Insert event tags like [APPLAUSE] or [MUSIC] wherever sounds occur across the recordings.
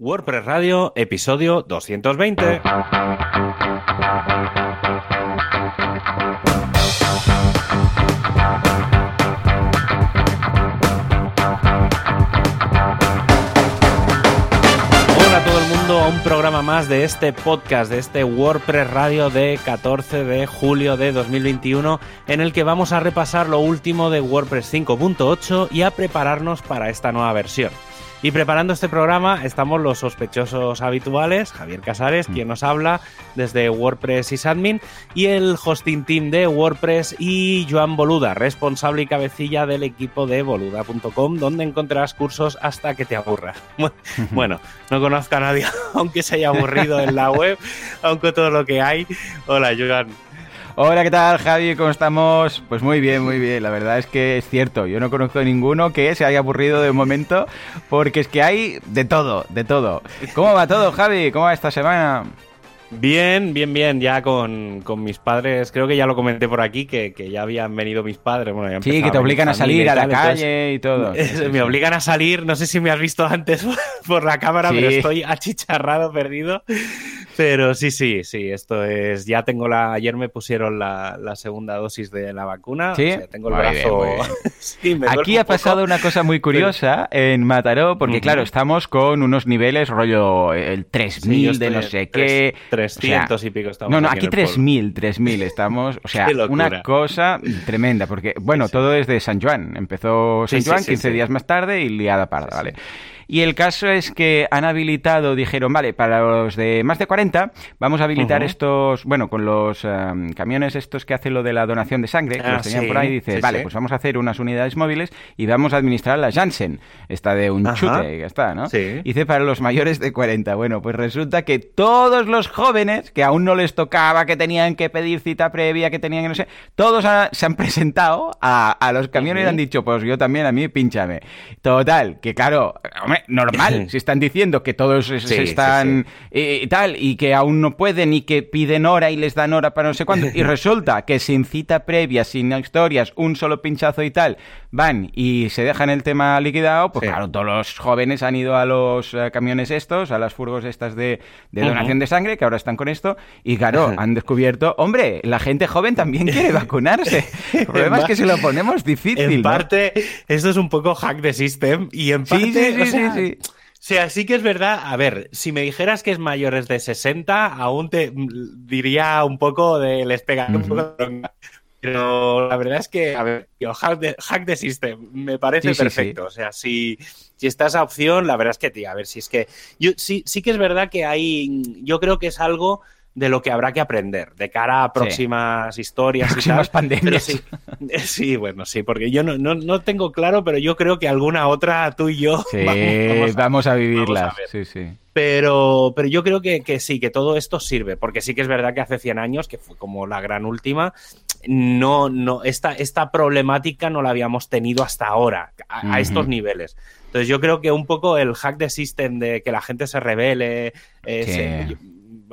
WordPress Radio, episodio 220. Hola a todo el mundo a un programa más de este podcast, de este WordPress Radio de 14 de julio de 2021, en el que vamos a repasar lo último de WordPress 5.8 y a prepararnos para esta nueva versión. Y preparando este programa estamos los sospechosos habituales, Javier Casares, quien nos habla desde WordPress Sysadmin, y el hosting team de WordPress y Joan Boluda, responsable y cabecilla del equipo de boluda.com, donde encontrarás cursos hasta que te aburras. [LAUGHS] Bueno, no conozco a nadie, [LAUGHS] aunque se haya aburrido en la web, aunque todo lo que hay. Hola, Joan. Hola, ¿qué tal, Javi? ¿Cómo estamos? Pues muy bien, muy bien. La verdad es que es cierto. Yo no conozco a ninguno que se haya aburrido de momento, porque es que hay de todo, de todo. ¿Cómo va todo, Javi? ¿Cómo va esta semana? Bien, bien, bien. Ya con, con, mis padres, creo que ya lo comenté por aquí, que, que ya habían venido mis padres. Bueno, sí, que te obligan a salir a la calle y todo. [LAUGHS] me obligan a salir, no sé si me has visto antes [LAUGHS] por la cámara, Sí. pero estoy achicharrado, perdido. Pero sí, sí, sí, esto es. Ya tengo la. Ayer me pusieron la, la segunda dosis de la vacuna. Sí. o sea, tengo el Muy brazo. bien. [LAUGHS] Sí, me Aquí un ha pasado una cosa muy curiosa [LAUGHS] en Mataró, porque claro, estamos con unos niveles rollo el 3000 Sí, de no sé qué. 300 O sea, y pico estamos No, no, aquí aquí en el pueblo. 3000, 3000 [LAUGHS] estamos. O sea, una cosa tremenda, porque bueno, todo es de San Juan. Empezó San Juan sí, 15 sí. días más tarde y liada parda, Sí, ¿vale? Y el caso es que han habilitado, dijeron, vale, para los de más de 40, vamos a habilitar estos, bueno, con los em, camiones estos que hacen lo de la donación de sangre, que Ah, los tenían sí, por ahí, dice, sí, vale, sí. pues vamos a hacer unas unidades móviles y vamos a administrar la Janssen, esta de un Ajá. chute, y ya está, ¿no? Sí. Dice para los mayores de 40. Bueno, pues resulta que todos los jóvenes que aún no les tocaba, que tenían que pedir cita previa, que tenían que no sé, todos ha- se han presentado a, a los camiones y Ujú. han dicho, pues yo también, a mí pínchame. Total, que claro, hombre, normal, [LAUGHS] si están diciendo que todos se, se Sí, sí, están eh, y tal, y que aún no pueden y que piden hora y les dan hora para no sé cuándo, y [LAUGHS] resulta que sin cita previa, sin historias, un solo pinchazo y tal, van y se dejan el tema liquidado, pues claro, todos los jóvenes han ido a los eh, camiones estos, a las furgos estas de, donación de sangre, que ahora están con esto, y claro, han descubierto, hombre, la gente joven también [LAUGHS] quiere vacunarse. El problema es que se lo ponemos difícil. En ¿no? parte, esto es un poco hack de system y en parte, o sea, sí, sí. O sea, sí que es verdad. A ver, si me dijeras que es mayores de 60, aún te diría un poco de les pegaría un poco de bronca. Pero la verdad es que, a ver, tío, hack de, hack de system me parece Sí, sí, perfecto. O sea, si, si está esa opción, la verdad es que, tío, a ver, si es que. Yo, sí, sí que es verdad que hay. Yo creo que es algo de lo que habrá que aprender de cara a próximas [LAUGHS] historias Próximas y tal. pandemias. Sí, [LAUGHS] sí, bueno, sí, porque yo no, no, no tengo claro, pero yo creo que alguna otra tú y yo Sí, vamos, vamos a- vamos a ver. sí, sí. Pero, pero yo creo que, que sí, que todo esto sirve, porque sí que es verdad que hace 100 años, que fue como la gran última, no, no, esta, esta problemática no la habíamos tenido hasta ahora, a, estos niveles. Entonces yo creo que un poco el hack de system de que la gente se revele, eh, se-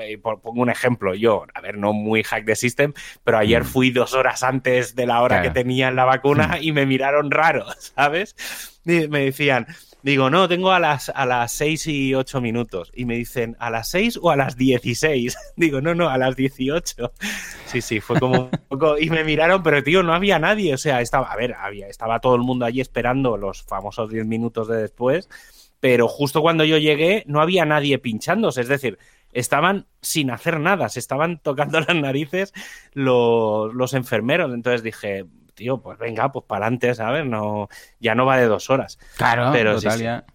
eh, pongo un ejemplo, yo, a ver, no muy hack de system, pero ayer Mm. fui dos horas antes de la hora Claro. que tenía en la vacuna y me miraron raro, [LAUGHS] ¿sabes? Y me decían, digo, no, tengo a las, a las 6 y 8 minutos. Y me dicen, ¿a las 6 o a las 16? [LAUGHS] Digo, no, no, a las 18. Sí, sí, fue como un [LAUGHS] poco. Y me miraron, pero tío, no había nadie. O sea, estaba, a ver, había, estaba todo el mundo allí esperando los famosos 10 minutos de después. Pero justo cuando yo llegué, no había nadie pinchándose. Es decir, estaban sin hacer nada, se estaban tocando [LAUGHS] las narices los, los enfermeros. Entonces dije, tío, pues venga, pues para adelante, ¿sabes? No, ya no va de dos horas. Claro, Pero total sí. ya.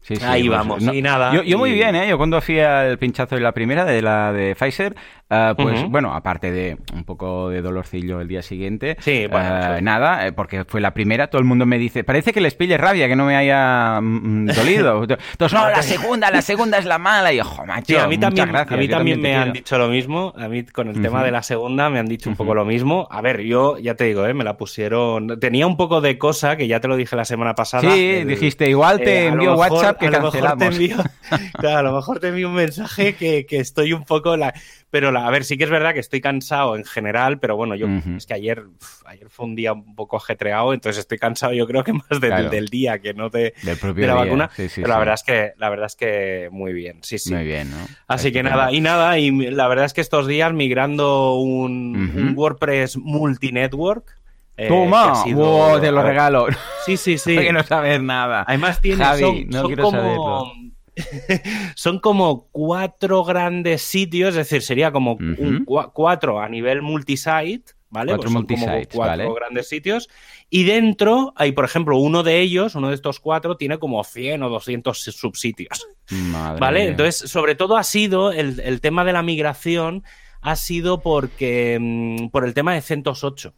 Sí, sí, Ahí pues, vamos, no- y nada. Yo, yo muy bien, ¿eh? Yo cuando fui al pinchazo de la primera, de la de Pfizer, ah, pues bueno, aparte de un poco de dolorcillo el día siguiente, Sí, bueno, ah, sí. nada, eh, porque fue la primera, todo el mundo me dice, parece que les pille rabia que no me haya mm, dolido. [LAUGHS] Entonces, no, la segunda, la segunda es la mala. Y yo, "Jo, macho, Sí, a mí también, gracias, a mí también me han quiero". dicho lo mismo. A mí con el tema de la segunda me han dicho un poco lo mismo. A ver, yo ya te digo, ¿eh? me la pusieron. Tenía un poco de cosa que ya te lo dije la semana pasada. Sí, El- dijiste, igual te eh, envío mejor- WhatsApp que a lo mejor te cancelamos. envío, [LAUGHS] claro, a lo mejor te envío un mensaje que, que estoy un poco la, pero la- a ver, sí que es verdad que estoy cansado en general, pero bueno, yo es que ayer, uf, ayer fue un día un poco ajetreado, entonces estoy cansado yo creo que más del, Claro. del día que no de, Del propio de la día. vacuna, Sí, sí, pero la verdad es que la verdad es que muy bien, sí, sí. Muy bien, ¿no? Así que nada, y nada, y la verdad es que estos días migrando un, WordPress multinetwork. eh, ¡Toma! sido- ¡Wow! Te lo regalo. Sí, sí, sí. [LAUGHS] que no sabes nada. Además tiene, Javi, son, no son quiero como, [LAUGHS] son como cuatro grandes sitios, es decir, sería como cuatro a nivel multisite, ¿vale? Cuatro Pues son como cuatro ¿vale? grandes sitios. Y dentro hay, por ejemplo, uno de ellos, uno de estos cuatro, tiene como 100 o 200 subsitios. Madre ¿Vale? mía. Entonces, sobre todo ha sido el, el tema de la migración, ha sido porque mm, por el tema de CentOS 8.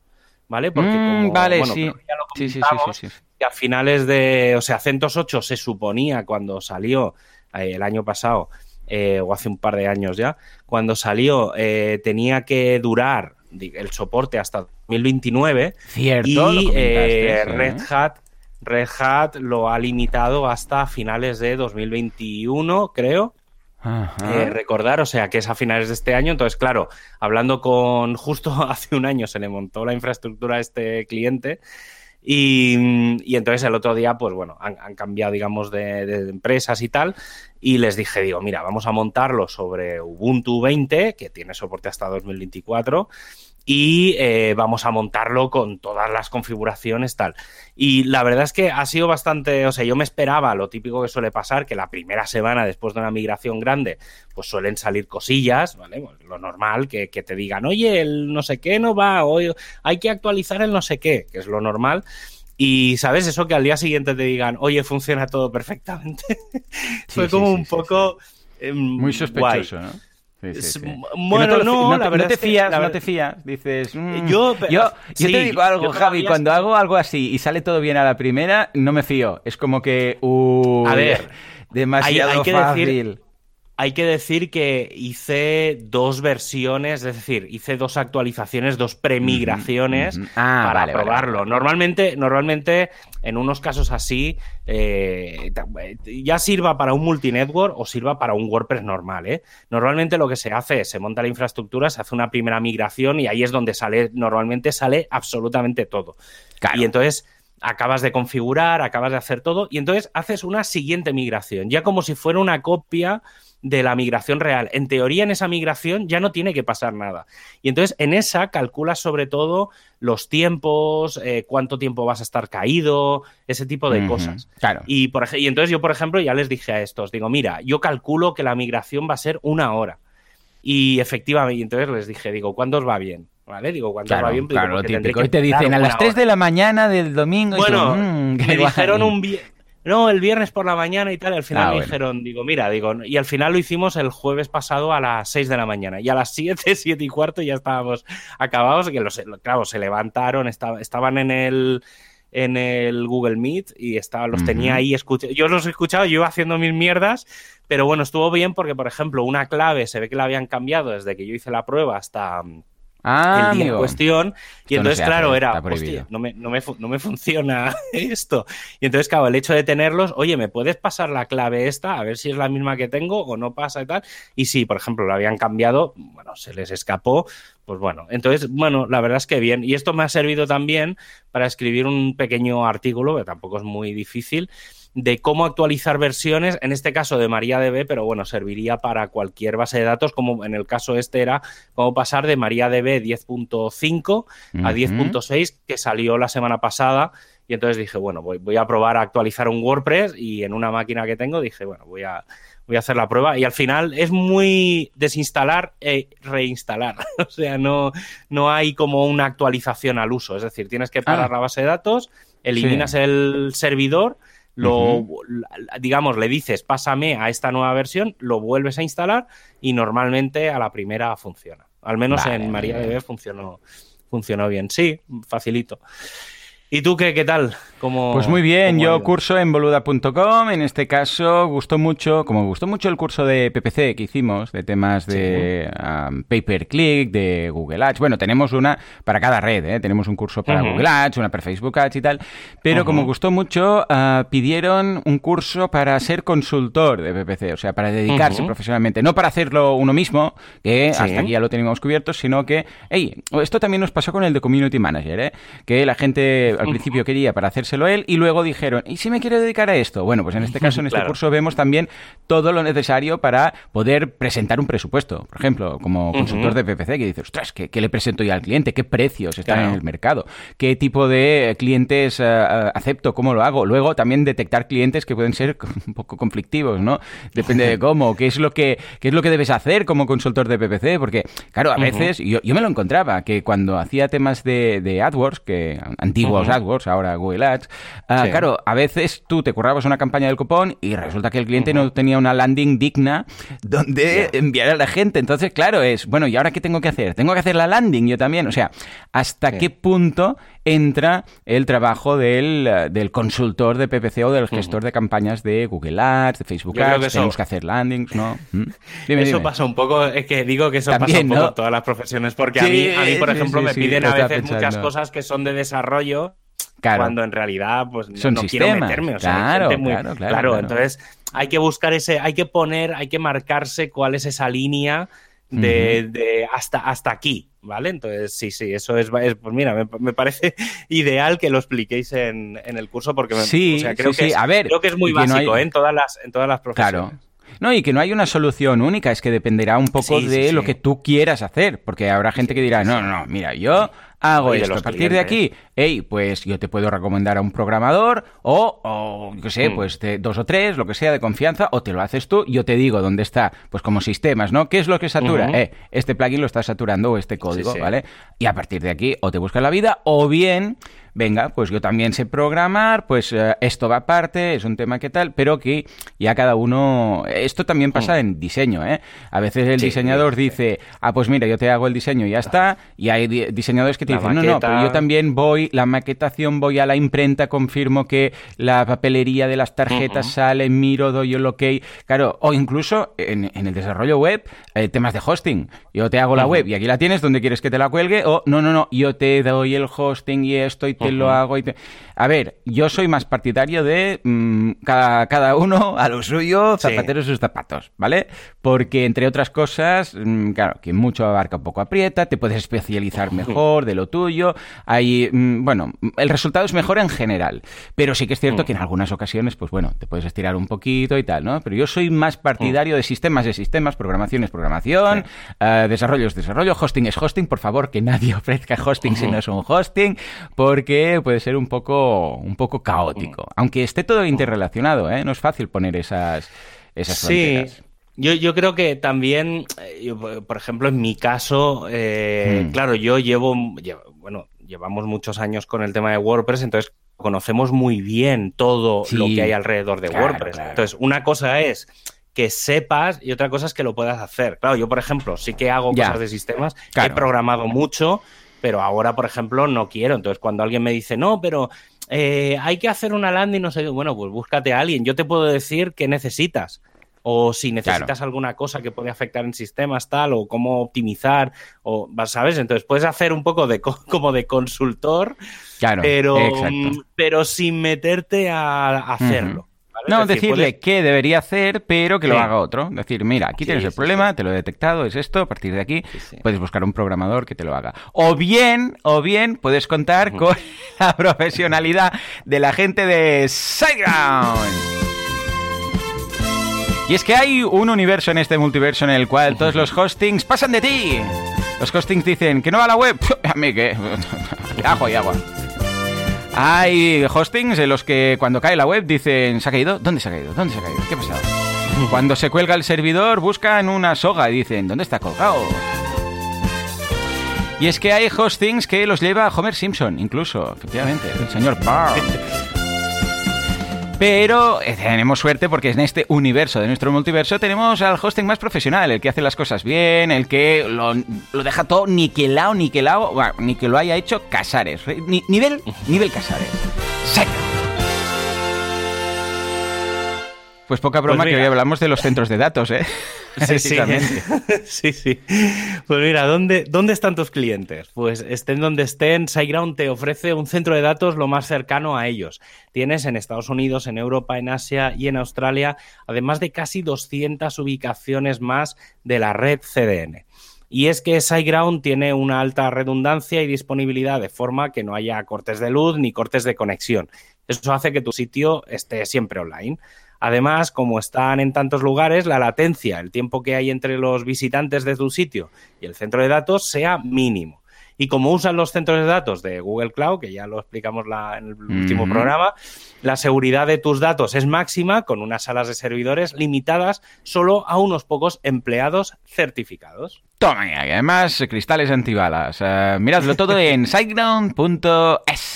¿Vale? Porque Mm, como, vale, bueno, sí. ya lo Sí, sí, sí, que a finales de. O sea, CentOS 8 se suponía cuando salió eh, el año pasado, eh, o hace un par de años ya, cuando salió, eh, tenía que durar el soporte hasta 2029 Cierto, y. Red Hat. Red Hat lo ha limitado hasta finales de 2021, creo. Eh, recordar, o sea, que es a finales de este año. Entonces, claro, hablando con [LAUGHS] justo hace un año se le montó la infraestructura a este cliente. Y, entonces el otro día, pues bueno, han, cambiado, digamos, de empresas y tal. Y les dije, digo, mira, vamos a montarlo sobre Ubuntu 20, que tiene soporte hasta 2024. Y eh, vamos a montarlo con todas las configuraciones, tal. Y la verdad es que ha sido bastante, o sea, yo me esperaba lo típico que suele pasar, que la primera semana después de una migración grande, pues suelen salir cosillas, ¿vale? Pues lo normal, que, que te digan, oye, el no sé qué no va, o hay que actualizar el no sé qué, que es lo normal. Y, ¿sabes? Eso que al día siguiente te digan, oye, funciona todo perfectamente. [LAUGHS] Fue Sí, como sí, un sí, poco... em, Muy guay. sofechoso, ¿no? Sí, sí, Es- sí. Que Bueno, no, no la te, verdad no te es que- fías, no te fías. Dices, mm, Yo- yo, yo sí, te digo algo, yo Javi, cuando hago algo así y sale todo bien a la primera, no me fío. Es como que, uy, A ver, [LAUGHS] demasiado hay- hay que fácil. decir- Hay que decir que hice dos versiones, es decir, hice dos actualizaciones, dos premigraciones. Ah, para vale, probarlo. vale. Normalmente, normalmente, en unos casos así, eh, ya sirva para un multinetwork o sirva para un WordPress normal. ¿eh? Normalmente lo que se hace es se monta la infraestructura, se hace una primera migración y ahí es donde sale, normalmente sale absolutamente todo. Claro. Y entonces acabas de configurar, acabas de hacer todo y entonces haces una siguiente migración, ya como si fuera una copia de la migración real. En teoría, en esa migración ya no tiene que pasar nada. Y entonces en esa calculas sobre todo los tiempos, eh, cuánto tiempo vas a estar caído, ese tipo de cosas. Claro. Y, por, y entonces yo, por ejemplo, ya les dije a estos, digo, mira, yo calculo que la migración va a ser una hora. Y efectivamente, y entonces les dije, digo, ¿cuándo os va bien? ¿Vale? Digo, ¿cuándo os va bien? Digo, claro, lo típico. que te dicen a las 3 hora". de la mañana del domingo. y tú, Bueno, mm, me dijeron un no, el viernes por la mañana y tal, y al final Ah, me bueno. dijeron, digo, mira, digo, y al final lo hicimos el jueves pasado a las 6 de la mañana, y a las [LAUGHS] 7, 7 y cuarto ya estábamos acabados, que los, claro, se levantaron, esta- estaban en el en el Google Meet y estaba, los tenía ahí escucha- yo los he escuchado, yo iba haciendo mis mierdas, pero bueno, estuvo bien porque, por ejemplo, una clave se ve que la habían cambiado desde que yo hice la prueba hasta, Ah, el día en cuestión. Y Esto no entonces, hace, claro, era, hostia, no me, no, me, no me funciona [LAUGHS] esto. Y entonces, claro, el hecho de tenerlos, oye, ¿me puedes pasar la clave esta? A ver si es la misma que tengo o no pasa y tal. Y si, por ejemplo, lo habían cambiado, bueno, se les escapó. Pues bueno, entonces, bueno, la verdad es que bien. Y esto me ha servido también para escribir un pequeño artículo, que tampoco es muy difícil, de cómo actualizar versiones, en este caso de MariaDB, pero bueno, serviría para cualquier base de datos, como en el caso este era cómo pasar de MariaDB 10.5 a Ujú. 10.6, que salió la semana pasada. Y entonces dije, bueno, voy, voy a probar a actualizar un WordPress y en una máquina que tengo dije, bueno, voy a, voy a hacer la prueba. Y al final es muy desinstalar e reinstalar. [LAUGHS] o sea, no, no hay como una actualización al uso. Es decir, tienes que parar Ah. la base de datos, eliminas el servidor, lo, digamos, le dices, pásame a esta nueva versión, lo vuelves a instalar y normalmente a la primera funciona. Al menos Vale, en MariaDB funcionó, funcionó bien. Sí, facilito. ¿Y tú qué, qué tal? pues muy bien, yo curso en boluda.com, en este caso gustó mucho, como gustó mucho el curso de PPC que hicimos, de temas de um, pay-per-click, de Google Ads, bueno, tenemos una para cada red, ¿eh? tenemos un curso para Google Ads, una para Facebook Ads y tal, pero como gustó mucho, uh, pidieron un curso para ser consultor de PPC, o sea, para dedicarse profesionalmente, no para hacerlo uno mismo, que hasta aquí ya lo teníamos cubierto, sino que, hey, esto también nos pasó con el de Community Manager, ¿eh? que la gente al principio quería para hacerse él y luego dijeron, ¿y si me quiero dedicar a esto? Bueno, pues en este caso, en este curso vemos también todo lo necesario para poder presentar un presupuesto. Por ejemplo, como consultor de PPC que dice, ostras, ¿qué, le presento yo al cliente? ¿Qué precios están en el mercado? ¿Qué tipo de clientes eh, eh, acepto? ¿Cómo lo hago? Luego también detectar clientes que pueden ser [LAUGHS] un poco conflictivos, ¿no? Depende de cómo, qué es lo que, qué es lo que debes hacer como consultor de PPC, porque, claro, a veces yo, me lo encontraba, que cuando hacía temas de, AdWords, que antiguos AdWords, ahora Google Ads, Ah, claro, a veces tú te currabas una campaña del cupón y resulta que el cliente no tenía una landing digna donde enviar a la gente. Entonces, claro, es, bueno, ¿y ahora qué tengo que hacer? Tengo que hacer la landing yo también. O sea, ¿hasta qué punto entra el trabajo del, del, consultor de PPC o del gestor de campañas de Google Ads, de Facebook Ads? Tenemos que hacer landings, ¿no? [LAUGHS] ¿Mm? eso pasa un poco, es que digo que eso pasa un poco en todas las profesiones, porque a, mí, a mí, por ejemplo, me piden a veces muchas cosas que son de desarrollo cuando en realidad pues no, quiero meterme. O claro, claro, claro, entonces hay que buscar ese, hay que poner, hay que marcarse cuál es esa línea de, hasta, hasta aquí, ¿vale? Entonces, sí, sí, eso es, pues mira, me, parece [LAUGHS] ideal que lo expliquéis en, el curso porque sí, creo, que Es, A ver, creo que es muy básico ¿eh? en, todas las, en todas las profesiones. Claro. No, y que no hay una solución única, es que dependerá un poco de lo que tú quieras hacer, porque habrá gente que dirá, no, no, no, mira, yo hago esto. A partir de aquí, hey, pues yo te puedo recomendar a un programador o, o yo sé, mm. pues dos o tres, lo que sea de confianza, o te lo haces tú. Yo te digo dónde está, pues como sistemas, ¿no? ¿Qué es lo que satura? Eh, este plugin lo está saturando o este código, ¿vale? Y a partir de aquí, o te buscas la vida, o bien venga, pues yo también sé programar, pues eh, esto va aparte, es un tema que tal, pero que ya cada uno... Esto también pasa mm. en diseño, ¿eh? A veces el diseñador dice, ah, pues mira, yo te hago el diseño y ya está, y hay diseñadores que te dicen, no, no, pero yo también voy, la maquetación, voy a la imprenta, confirmo que la papelería de las tarjetas sale, miro, doy el ok, claro, o incluso en, el desarrollo web, eh, temas de hosting, yo te hago la web y aquí la tienes, donde quieres que te la cuelgue? O no, no, no, yo te doy el hosting y esto y lo hago. Y A ver, yo soy más partidario de mm, cada, cada, uno a lo suyo, zapateros sus zapatos, ¿vale? Porque, entre otras cosas, mm, claro, que mucho abarca un poco aprieta, te puedes especializar mejor de lo tuyo. Hay, mm, bueno, el resultado es mejor en general. Pero sí que es cierto que en algunas ocasiones, pues bueno, te puedes estirar un poquito y tal, ¿no? Pero yo soy más partidario de sistemas de sistemas, programación es programación, uh, desarrollo es desarrollo, hosting es hosting. Por favor, que nadie [LAUGHS] ofrezca hosting si no es un hosting, porque puede ser un poco, un poco caótico. Aunque esté todo interrelacionado, ¿eh? No es fácil poner esas, esas sí. Yo, yo creo que también, eh, por ejemplo, en mi caso, eh, hmm. claro, yo llevo, bueno, llevamos muchos años con el tema de WordPress, entonces conocemos muy bien todo lo que hay alrededor de WordPress. Entonces, una cosa es que sepas y otra cosa es que lo puedas hacer. Claro, yo, por ejemplo, sí que hago cosas de sistemas, he programado mucho, pero ahora, por ejemplo, no quiero. Entonces, cuando alguien me dice, no, pero eh, hay que hacer una landing, no sé, bueno, pues búscate a alguien. Yo te puedo decir qué necesitas. O si necesitas alguna cosa que puede afectar en sistemas, tal, o cómo optimizar, o, ¿sabes? Entonces puedes hacer un poco de [LAUGHS] como de consultor, claro, pero, pero sin meterte a, hacerlo. No, decirle qué debería hacer, pero que lo haga otro. Decir, mira, aquí tienes el problema, te lo he detectado, es esto, a partir de aquí puedes buscar un programador que te lo haga. O bien, o bien puedes contar con [LAUGHS] la profesionalidad de la gente de SiteGround. Y es que hay un universo en este multiverso en el cual todos los hostings pasan de ti. Los hostings dicen que no va a la web. [LAUGHS] A mí que. [LAUGHS] Ajo y agua. Hay hostings en los que cuando cae la web dicen, ¿se ha caído? ¿Dónde se ha caído? ¿Dónde se ha caído? ¿Qué ha pasado? Cuando se cuelga el servidor buscan una soga y dicen, ¿dónde está colgado? Y es que hay hostings que los lleva Homer Simpson, incluso, efectivamente, el señor Barr. [LAUGHS] Pero eh, tenemos suerte porque en este universo de nuestro multiverso tenemos al hosting más profesional, el que hace las cosas bien, el que lo, deja todo niquelado, niquelado, bueno, ni que lo haya hecho Casares. nivel, nivel Casares. Pues poca broma pues que hoy hablamos de los centros de datos, ¿eh? [LAUGHS] Sí, [LAUGHS] sí. sí, Pues mira, ¿dónde, ¿dónde están tus clientes? Pues estén donde estén, SiteGround te ofrece un centro de datos lo más cercano a ellos. Tienes en Estados Unidos, en Europa, en Asia y en Australia, además de casi 200 ubicaciones más de la red CDN. Y es que SiteGround tiene una alta redundancia y disponibilidad de forma que no haya cortes de luz ni cortes de conexión. Eso hace que tu sitio esté siempre online. Además, como están en tantos lugares, la latencia, el tiempo que hay entre los visitantes de tu sitio y el centro de datos sea mínimo. Y como usan los centros de datos de Google Cloud, que ya lo explicamos en el último programa, la seguridad de tus datos es máxima con unas salas de servidores limitadas solo a unos pocos empleados certificados. Toma, y además cristales antibalas. Uh, miradlo todo en [LAUGHS] siteground.es.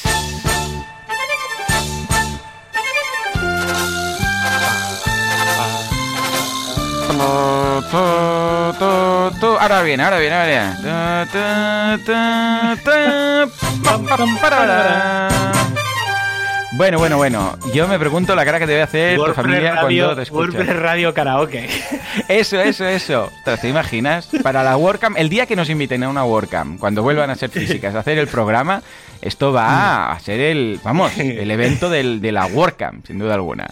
Ahora viene, ahora viene, ahora viene. Bueno, bueno, bueno. Yo me pregunto la cara que te voy a hacer por familia cuando te escucho. Radio Karaoke. Eso, eso, eso. ¿Te imaginas? Para la WordCamp, el día que nos inviten a una WordCamp, cuando vuelvan a ser físicas, a hacer el programa, esto va a ser el, vamos, el evento del, de la WordCamp, sin duda alguna.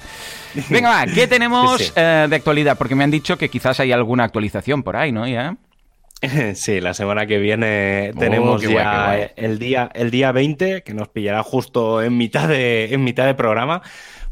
Venga, va, ¿qué tenemos eh, de actualidad? Porque me han dicho que quizás hay alguna actualización por ahí, ¿no? Ya. [LAUGHS] Sí, la semana que viene oh, tenemos ya el día el día 20 que nos pillará justo en mitad de en mitad de programa.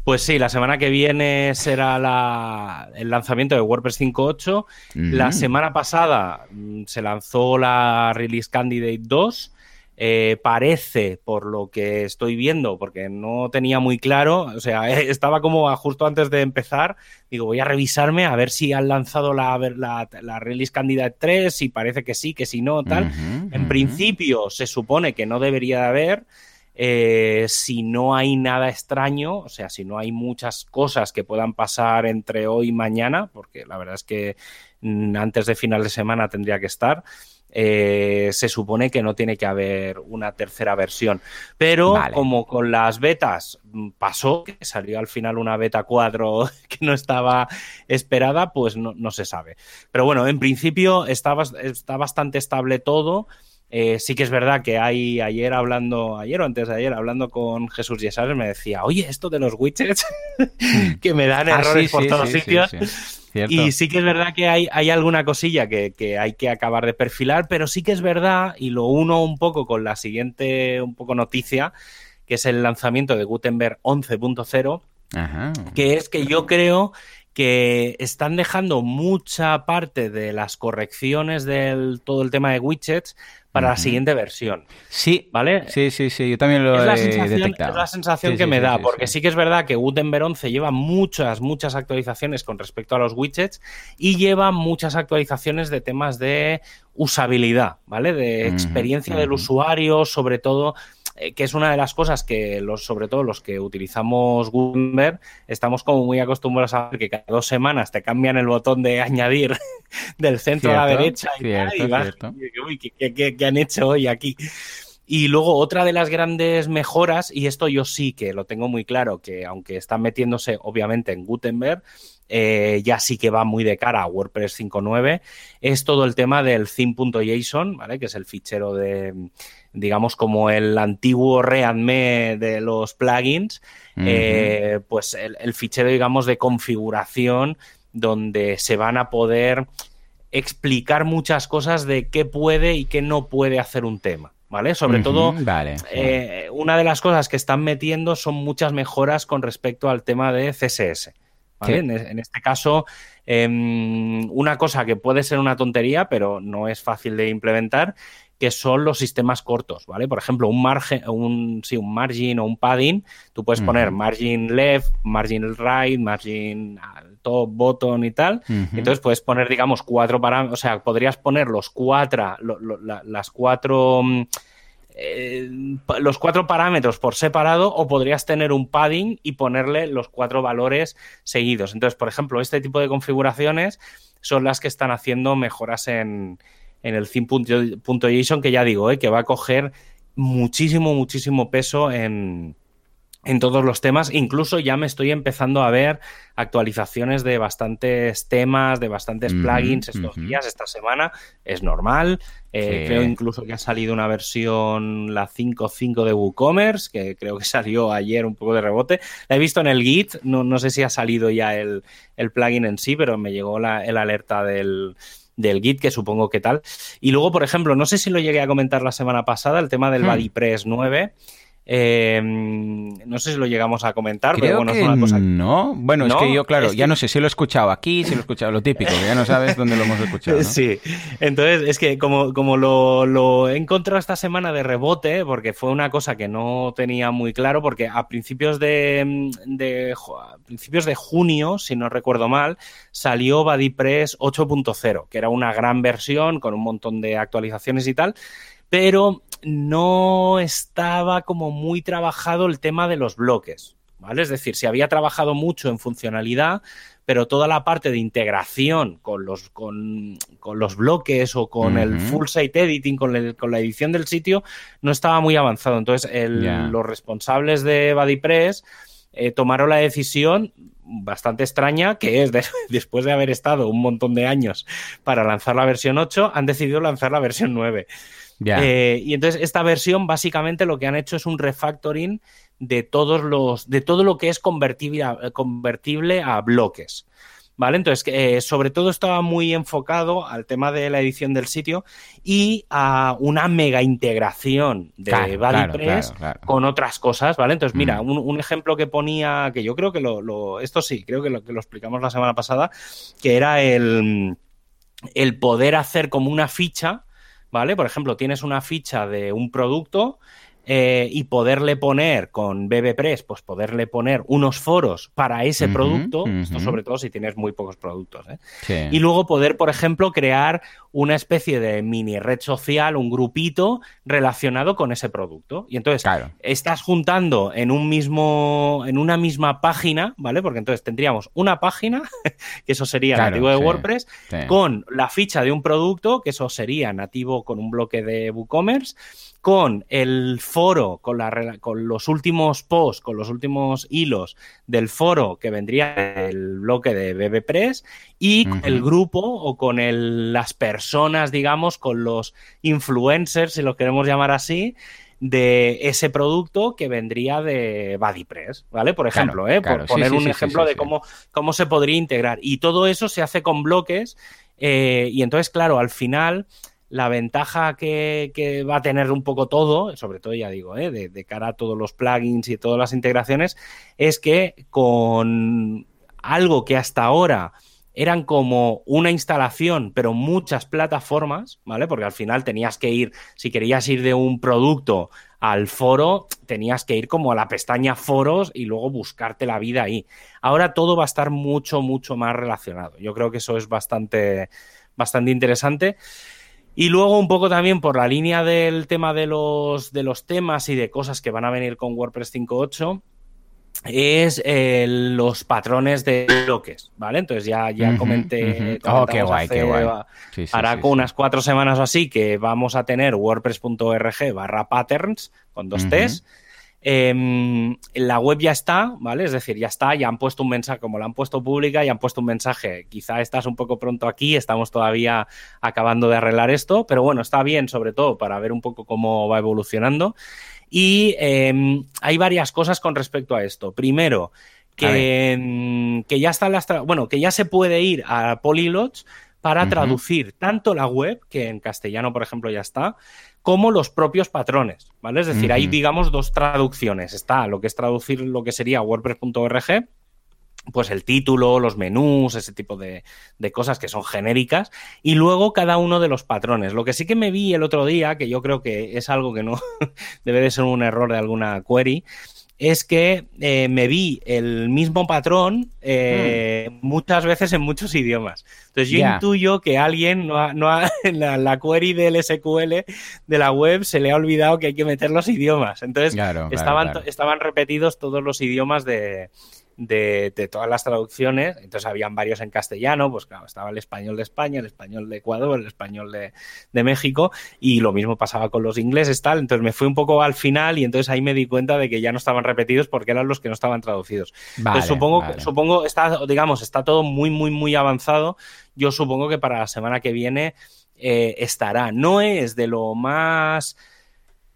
Pues sí, la semana que viene será el lanzamiento de WordPress 5.8. La semana pasada mm, se lanzó la Release Candidate 2 eh, parece, por lo que estoy viendo, porque no tenía muy claro, o sea, [LAUGHS] estaba como justo antes de empezar, digo, voy a revisarme a ver si han lanzado la, la, Release Candidate 3, si parece que sí, que si no, tal. en principio se supone que no debería de haber. Eh, si no hay nada extraño, o sea, si no hay muchas cosas que puedan pasar entre hoy y mañana, porque la verdad es que mm, antes de final de semana tendría que estar, eh, se supone que no tiene que haber una tercera versión. Pero como con las betas mm, pasó, que salió al final una beta 4 [LAUGHS] que no estaba esperada, pues no, se sabe. Pero bueno, en principio está, está bastante estable todo. Eh, sí que es verdad que hay ayer hablando, ayer o antes de ayer, hablando con Jesús Yesares, me decía, oye, esto de los widgets [LAUGHS] que me dan ah, errores por todos sitios. Y sí que es verdad que hay, hay alguna cosilla que, que, hay que acabar de perfilar, pero sí que es verdad, y lo uno un poco con la siguiente un poco noticia, que es el lanzamiento de Gutenberg 11.0, que es que yo creo que están dejando mucha parte de las correcciones del todo el tema de widgets para la siguiente versión. Sí, ¿vale? Sí, sí, sí, yo también lo he detectado. Es la sensación que me da, porque sí. que es verdad que Gutenberg 11 lleva muchas, muchas actualizaciones con respecto a los widgets y lleva muchas actualizaciones de temas de usabilidad, ¿vale? De experiencia del usuario, sobre todo eh, que es una de las cosas que los, sobre todo los que utilizamos Gutenberg, estamos como muy acostumbrados a ver que cada dos semanas te cambian el botón de añadir [LAUGHS] del centro a la derecha y, vas, uy, ¿qué, han hecho hoy aquí? Y luego otra de las grandes mejoras, y esto yo sí que lo tengo muy claro, que aunque están metiéndose obviamente en Gutenberg, eh, ya sí que va muy de cara a WordPress 5.9, es todo el tema del theme.json, ¿vale? Que es el fichero de, digamos, como el antiguo readme de los plugins, eh, pues el, fichero, digamos, de configuración donde se van a poder explicar muchas cosas de qué puede y qué no puede hacer un tema. ¿Vale? Sobre todo, eh, una de las cosas que están metiendo son muchas mejoras con respecto al tema de CSS. En, en, este caso, em, una cosa que puede ser una tontería, pero no es fácil de implementar, que son los sistemas cortos, ¿vale? Por ejemplo, un margen, un, sí, un margin o un padding, tú puedes poner margin left, margin right, margin top, bottom y tal. Entonces puedes poner, digamos, cuatro parámetros, o sea, podrías poner los cuatro, las cuatro mm, eh, los cuatro parámetros por separado o podrías tener un padding y ponerle los cuatro valores seguidos. Entonces, por ejemplo, este tipo de configuraciones son las que están haciendo mejoras en, en el theme.json, que ya digo, eh, que va a coger muchísimo, muchísimo peso en, en todos los temas. Incluso ya me estoy empezando a ver actualizaciones de bastantes temas, de bastantes plugins estos días, esta semana. Es normal. Eh, creo incluso que ha salido una versión, la 5.5 de WooCommerce, que creo que [LAUGHS] salió ayer un poco de rebote. La he visto en el Git, no, no sé si ha salido ya el, plugin en sí, pero me llegó la, el alerta del del Git, que supongo que tal. Y luego, por ejemplo, no sé si lo llegué a comentar la semana pasada, el tema del hmm. BuddyPress 9. Eh, no sé si lo llegamos a comentar, pero bueno, es una cosa. No, bueno, es que yo, claro, ya no sé si lo he escuchado aquí, si lo he escuchado lo típico, ya no sabes dónde lo hemos escuchado. [LAUGHS] Sí, entonces es que como, como lo, lo, he encontrado esta semana de rebote, porque fue una cosa que no tenía muy claro, porque a principios de, de a principios de junio, si no recuerdo mal, salió BuddyPress 8.0, que era una gran versión con un montón de actualizaciones y tal pero no estaba como muy trabajado el tema de los bloques, ¿vale? Es decir, se había trabajado mucho en funcionalidad, pero toda la parte de integración con los, con, los bloques o con el full site editing, con, la edición del sitio, no estaba muy avanzado. Entonces, los responsables de BuddyPress eh, tomaron la decisión bastante extraña, que es [LAUGHS] después de haber estado un montón de años para lanzar la versión 8, han decidido lanzar la versión 9. Eh, y entonces esta versión básicamente lo que han hecho es un refactoring de todos los, de todo lo que es convertible a, convertible a bloques. ¿Vale? Entonces, eh, sobre todo estaba muy enfocado al tema de la edición del sitio y a una mega integración de BuddyPress con otras cosas, ¿vale? Entonces, mira, mm. un, ejemplo que ponía, que yo creo que lo, esto sí, creo que lo, que lo explicamos la semana pasada, que era el, el poder hacer como una ficha ¿vale? Por ejemplo, tienes una ficha de un producto eh, y poderle poner con BBPress, pues poderle poner unos foros para ese producto, esto sobre todo si tienes muy pocos productos, ¿eh? y luego poder, por ejemplo, crear una especie de mini red social, un grupito relacionado con ese producto. Y entonces estás juntando en un mismo, en una misma página, ¿vale? Porque entonces tendríamos una página, [LAUGHS] que eso sería nativo de WordPress, con la ficha de un producto, que eso sería nativo con un bloque de WooCommerce con el foro, con, la, con los últimos posts, con los últimos hilos del foro que vendría el bloque de BBPress y el grupo o con las personas, digamos, con los influencers, si lo queremos llamar así, de ese producto que vendría de BuddyPress, ¿vale? Por ejemplo, ¿eh? por poner un ejemplo de cómo, cómo se podría integrar. Y todo eso se hace con bloques eh, y entonces, claro, al final la ventaja que, va a tener un poco todo, sobre todo ya digo, ¿eh? de, cara a todos los plugins y todas las integraciones, es que con algo que hasta ahora eran como una instalación, pero muchas plataformas, ¿vale? Porque al final tenías que ir, si querías ir de un producto al foro, tenías que ir como a la pestaña foros y luego buscarte la vida ahí. Ahora todo va a estar mucho, mucho más relacionado. Yo creo que eso es bastante, bastante interesante. Y luego un poco también por la línea del tema de los, de los temas y de cosas que van a venir con WordPress 5.8 es eh, los patrones de bloques, ¿vale? Entonces ya, ya comenté... Oh, qué guay, qué guay. hará unas cuatro semanas o así que vamos a tener wordpress.org barra patterns con dos T's Em, la web ya está, ¿vale? Es decir, ya está, ya han puesto un mensaje, como la han puesto pública, ya han puesto un mensaje. Quizá estás un poco pronto aquí, estamos todavía acabando de arreglar esto, pero bueno, está bien, sobre todo para ver un poco cómo va evolucionando. Y em, hay varias cosas con respecto a esto. Primero, que, em, que ya está las bueno, que ya se puede ir a Polylots para traducir tanto la web, que en castellano, por ejemplo, ya está, como los propios patrones, ¿vale? Es decir, hay, digamos, dos traducciones. Está lo que es traducir lo que sería WordPress.org, pues el título, los menús, ese tipo de, cosas que son genéricas, y luego cada uno de los patrones. Lo que sí que me vi el otro día, que yo creo que es algo que no [LAUGHS] debe de ser un error de alguna query, es que eh, me vi el mismo patrón eh, hmm. muchas veces en muchos idiomas. Entonces yo intuyo que alguien no ha, no ha, [LAUGHS] en la, query del SQL de la web se le ha olvidado que hay que meter los idiomas. Entonces estaban, estaban repetidos todos los idiomas de, de, todas las traducciones. Entonces habían varios en castellano, pues claro, estaba el español de España, el español de Ecuador, el español de, México, y lo mismo pasaba con los ingleses, tal. Entonces me fui un poco al final y entonces ahí me di cuenta de que ya no estaban repetidos porque eran los que no estaban traducidos. entonces supongo, supongo, está, digamos, está todo muy, muy, muy avanzado. Yo supongo que para la semana que viene eh, estará. No es de lo más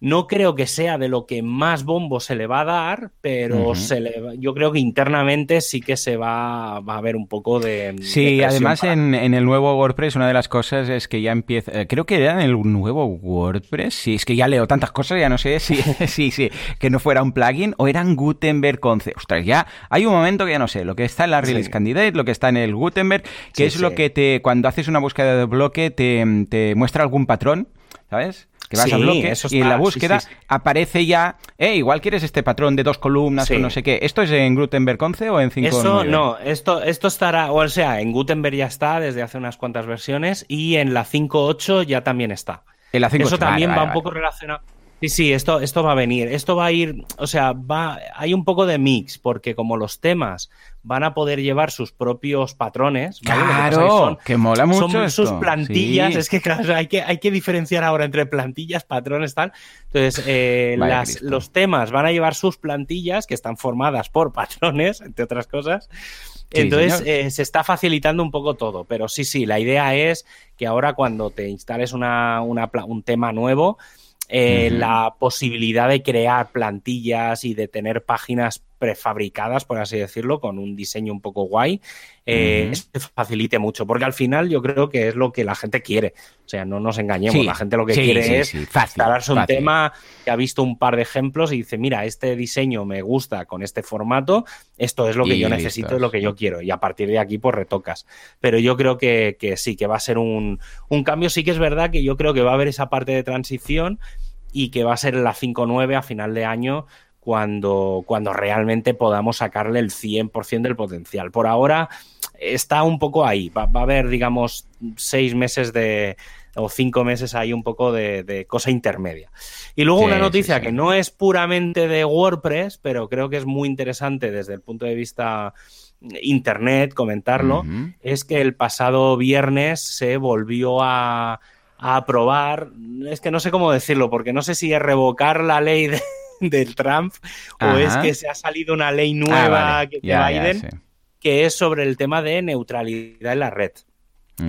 no creo que sea de lo que más bombo se le va a dar, pero se le, yo creo que internamente sí que se va, a ver un poco de. Sí, además en, el nuevo WordPress, una de las cosas es que ya empieza. Eh, creo que era en el nuevo WordPress. Sí, es que ya leo tantas cosas, ya no sé si [LAUGHS] [LAUGHS] sí, sí, que no fuera un plugin o eran Gutenberg Concept. Ostras, ya hay un momento que ya no sé. Lo que está en la Release Candidate, lo que está en el Gutenberg, que es lo que te. Cuando haces una búsqueda de bloque, te, te muestra algún patrón, ¿sabes? que vas a bloque y en la búsqueda aparece ya, eh, igual quieres este patrón de dos columnas o no sé qué. ¿Esto es en Gutenberg 11 o en 5? Eso no, esto, esto estará, o sea, en Gutenberg ya está desde hace unas cuantas versiones y en la 5.8 ya también está. En la Eso también va un poco relacionado. Sí, sí, esto, esto va a venir. Esto va a ir, o sea, va, hay un poco de mix, porque como los temas van a poder llevar sus propios patrones. Claro, que, mola mucho. Son sus plantillas, es que claro, hay que, hay que diferenciar ahora entre plantillas, patrones, tal. Entonces, eh, [LAUGHS] los temas van a llevar sus plantillas, que están formadas por [LAUGHS] patrones, entre otras cosas. Entonces eh, se está facilitando un poco todo, pero sí, sí, la idea es que ahora cuando te instales una, una, un tema nuevo, eh, la posibilidad de crear plantillas y de tener páginas prefabricadas, por así decirlo, con un diseño un poco guay, eh, facilite mucho, porque al final yo creo que es lo que la gente quiere. O sea, no nos engañemos, la gente lo que quiere es instalarse un tema que ha visto un par de ejemplos y dice, mira, este diseño me gusta con este formato, esto es lo que yo necesito, es lo que yo quiero, y a partir de aquí pues retocas. Pero yo creo que, que sí, que va a ser un, un cambio, sí que es verdad que yo creo que va a haber esa parte de transición y que va a ser la 5.9 a final de año cuando, cuando realmente podamos sacarle el 100% del potencial. Por ahora está un poco ahí, va, a haber, digamos, seis meses de o cinco meses ahí un poco de, cosa intermedia. Y luego una noticia que no es puramente de WordPress, pero creo que es muy interesante desde el punto de vista internet comentarlo, es que el pasado viernes se volvió a a aprobar, es que no sé cómo decirlo, porque no sé si es revocar la ley de, [LAUGHS] del Trump o es que se ha salido una ley ah, nueva de Biden que es sobre el tema de neutralidad en la red.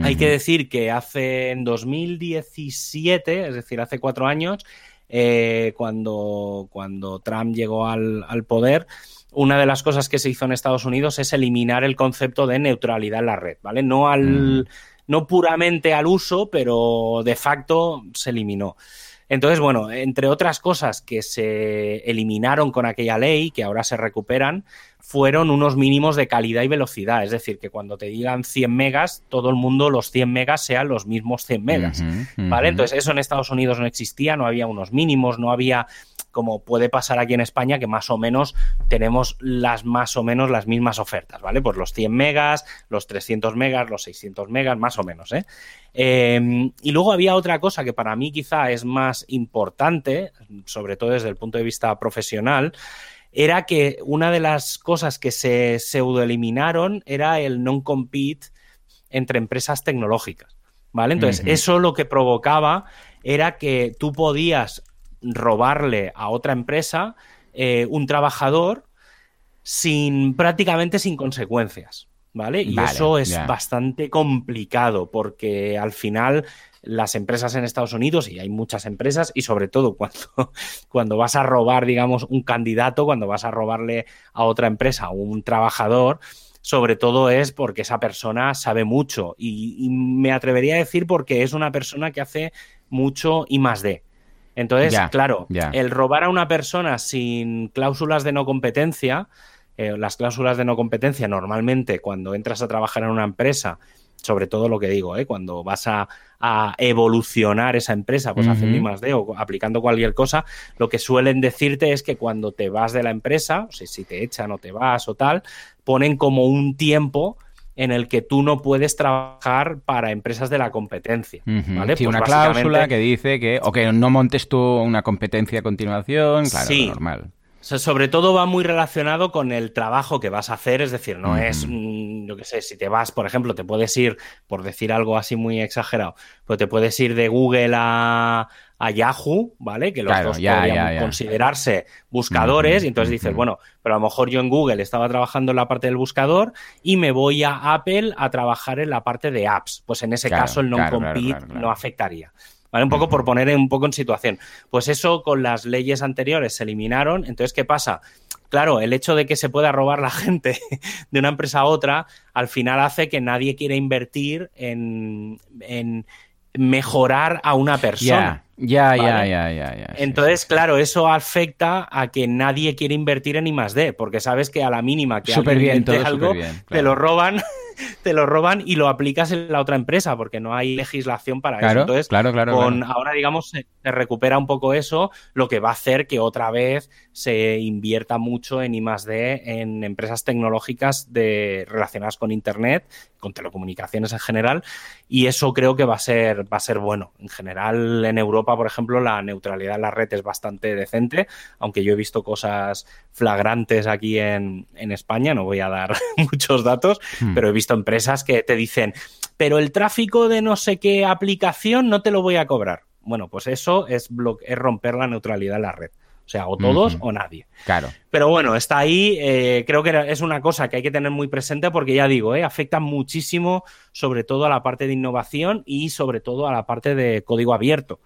Hay que decir que hace en 2017, es decir, hace cuatro años, eh, cuando, cuando Trump llegó al, al poder, una de las cosas que se hizo en Estados Unidos es eliminar el concepto de neutralidad en la red, ¿vale? No al, no puramente al uso, pero de facto se eliminó. Entonces, bueno, entre otras cosas que se eliminaron con aquella ley, que ahora se recuperan, fueron unos mínimos de calidad y velocidad. Es decir, que cuando te digan 100 megas, todo el mundo los 100 megas sean los mismos 100 megas. ¿Vale? Entonces, eso en Estados Unidos no existía, no había unos mínimos, no había como puede pasar aquí en España, que más o menos tenemos las más o menos las mismas ofertas, ¿vale? Pues los 100 megas, los 300 megas, los 600 megas, más o menos, ¿eh? Em, y luego había otra cosa que para mí quizá es más importante, sobre todo desde el punto de vista profesional, era que una de las cosas que se pseudo eliminaron era el non-compete entre empresas tecnológicas. ¿Vale? Entonces, eso lo que provocaba era que tú podías robarle a otra empresa eh, un trabajador sin prácticamente sin consecuencias. ¿Vale? Y eso es bastante complicado porque al final las empresas en Estados Unidos, y hay muchas empresas, y sobre todo [LAUGHS] cuando, cuando vas a robar, digamos, un candidato, cuando vas a robarle a otra empresa a un trabajador, sobre todo es porque esa persona sabe mucho. Y, y, me atrevería a decir porque es una persona que hace mucho y más de. Entonces, claro, el robar a una persona sin cláusulas de no competencia, eh, las cláusulas de no competencia normalmente cuando entras a trabajar en una empresa sobre todo lo que digo, ¿eh? cuando vas a, evolucionar esa empresa, pues haciendo I más D o aplicando cualquier cosa, lo que suelen decirte es que cuando te vas de la empresa, o sea, si te echan o te vas o tal, ponen como un tiempo en el que tú no puedes trabajar para empresas de la competencia. ¿vale? Sí, pues una cláusula que dice que, o que no montes tú una competencia a continuación, claro, sí. normal. Sobre todo va muy relacionado con el trabajo que vas a hacer, es decir, no es, mm, yo qué sé, si te vas, por ejemplo, te puedes ir, por decir algo así muy exagerado, pues te puedes ir de Google a, a Yahoo, ¿vale? Que los dos podrían considerarse buscadores. y entonces dices, bueno, pero a lo mejor yo en Google estaba trabajando en la parte del buscador y me voy a Apple a trabajar en la parte de apps. Pues en ese caso el non-compete no afectaría. ¿Vale? Un poco por poner un poco en situación. Pues eso con las leyes anteriores se eliminaron. Entonces, ¿qué pasa? Claro, el hecho de que se pueda robar la gente [LAUGHS] de una empresa a otra, al final hace que nadie quiera invertir en, en mejorar a una persona. Ya, ya, ya, ya, ya. Entonces, claro, eso afecta a que nadie quiere invertir en I más D, porque sabes que a la mínima que alguien algo, te lo roban [LAUGHS] te lo roban y lo aplicas en la otra empresa porque no hay legislación para eso. Entonces, claro, claro, con, ahora, digamos, se, recupera un poco eso, lo que va a hacer que otra vez se invierta mucho en I D en empresas tecnológicas de, relacionadas con Internet, con telecomunicaciones en general, y eso creo que va a ser, va a ser bueno. En general, en Europa, por ejemplo, la neutralidad en la red es bastante decente, aunque yo he visto cosas flagrantes aquí en, en España, no voy a dar [LAUGHS] muchos datos, hmm. pero he visto empresas que te dicen, pero el tráfico de no sé qué aplicación no te lo voy a cobrar. Bueno, pues eso es, es romper la neutralidad en la red. O sea, o todos o nadie. Claro. Pero bueno, está ahí. Eh, creo que es una cosa que hay que tener muy presente porque ya digo, eh, afecta muchísimo, sobre todo a la parte de innovación y sobre todo a la parte de código abierto.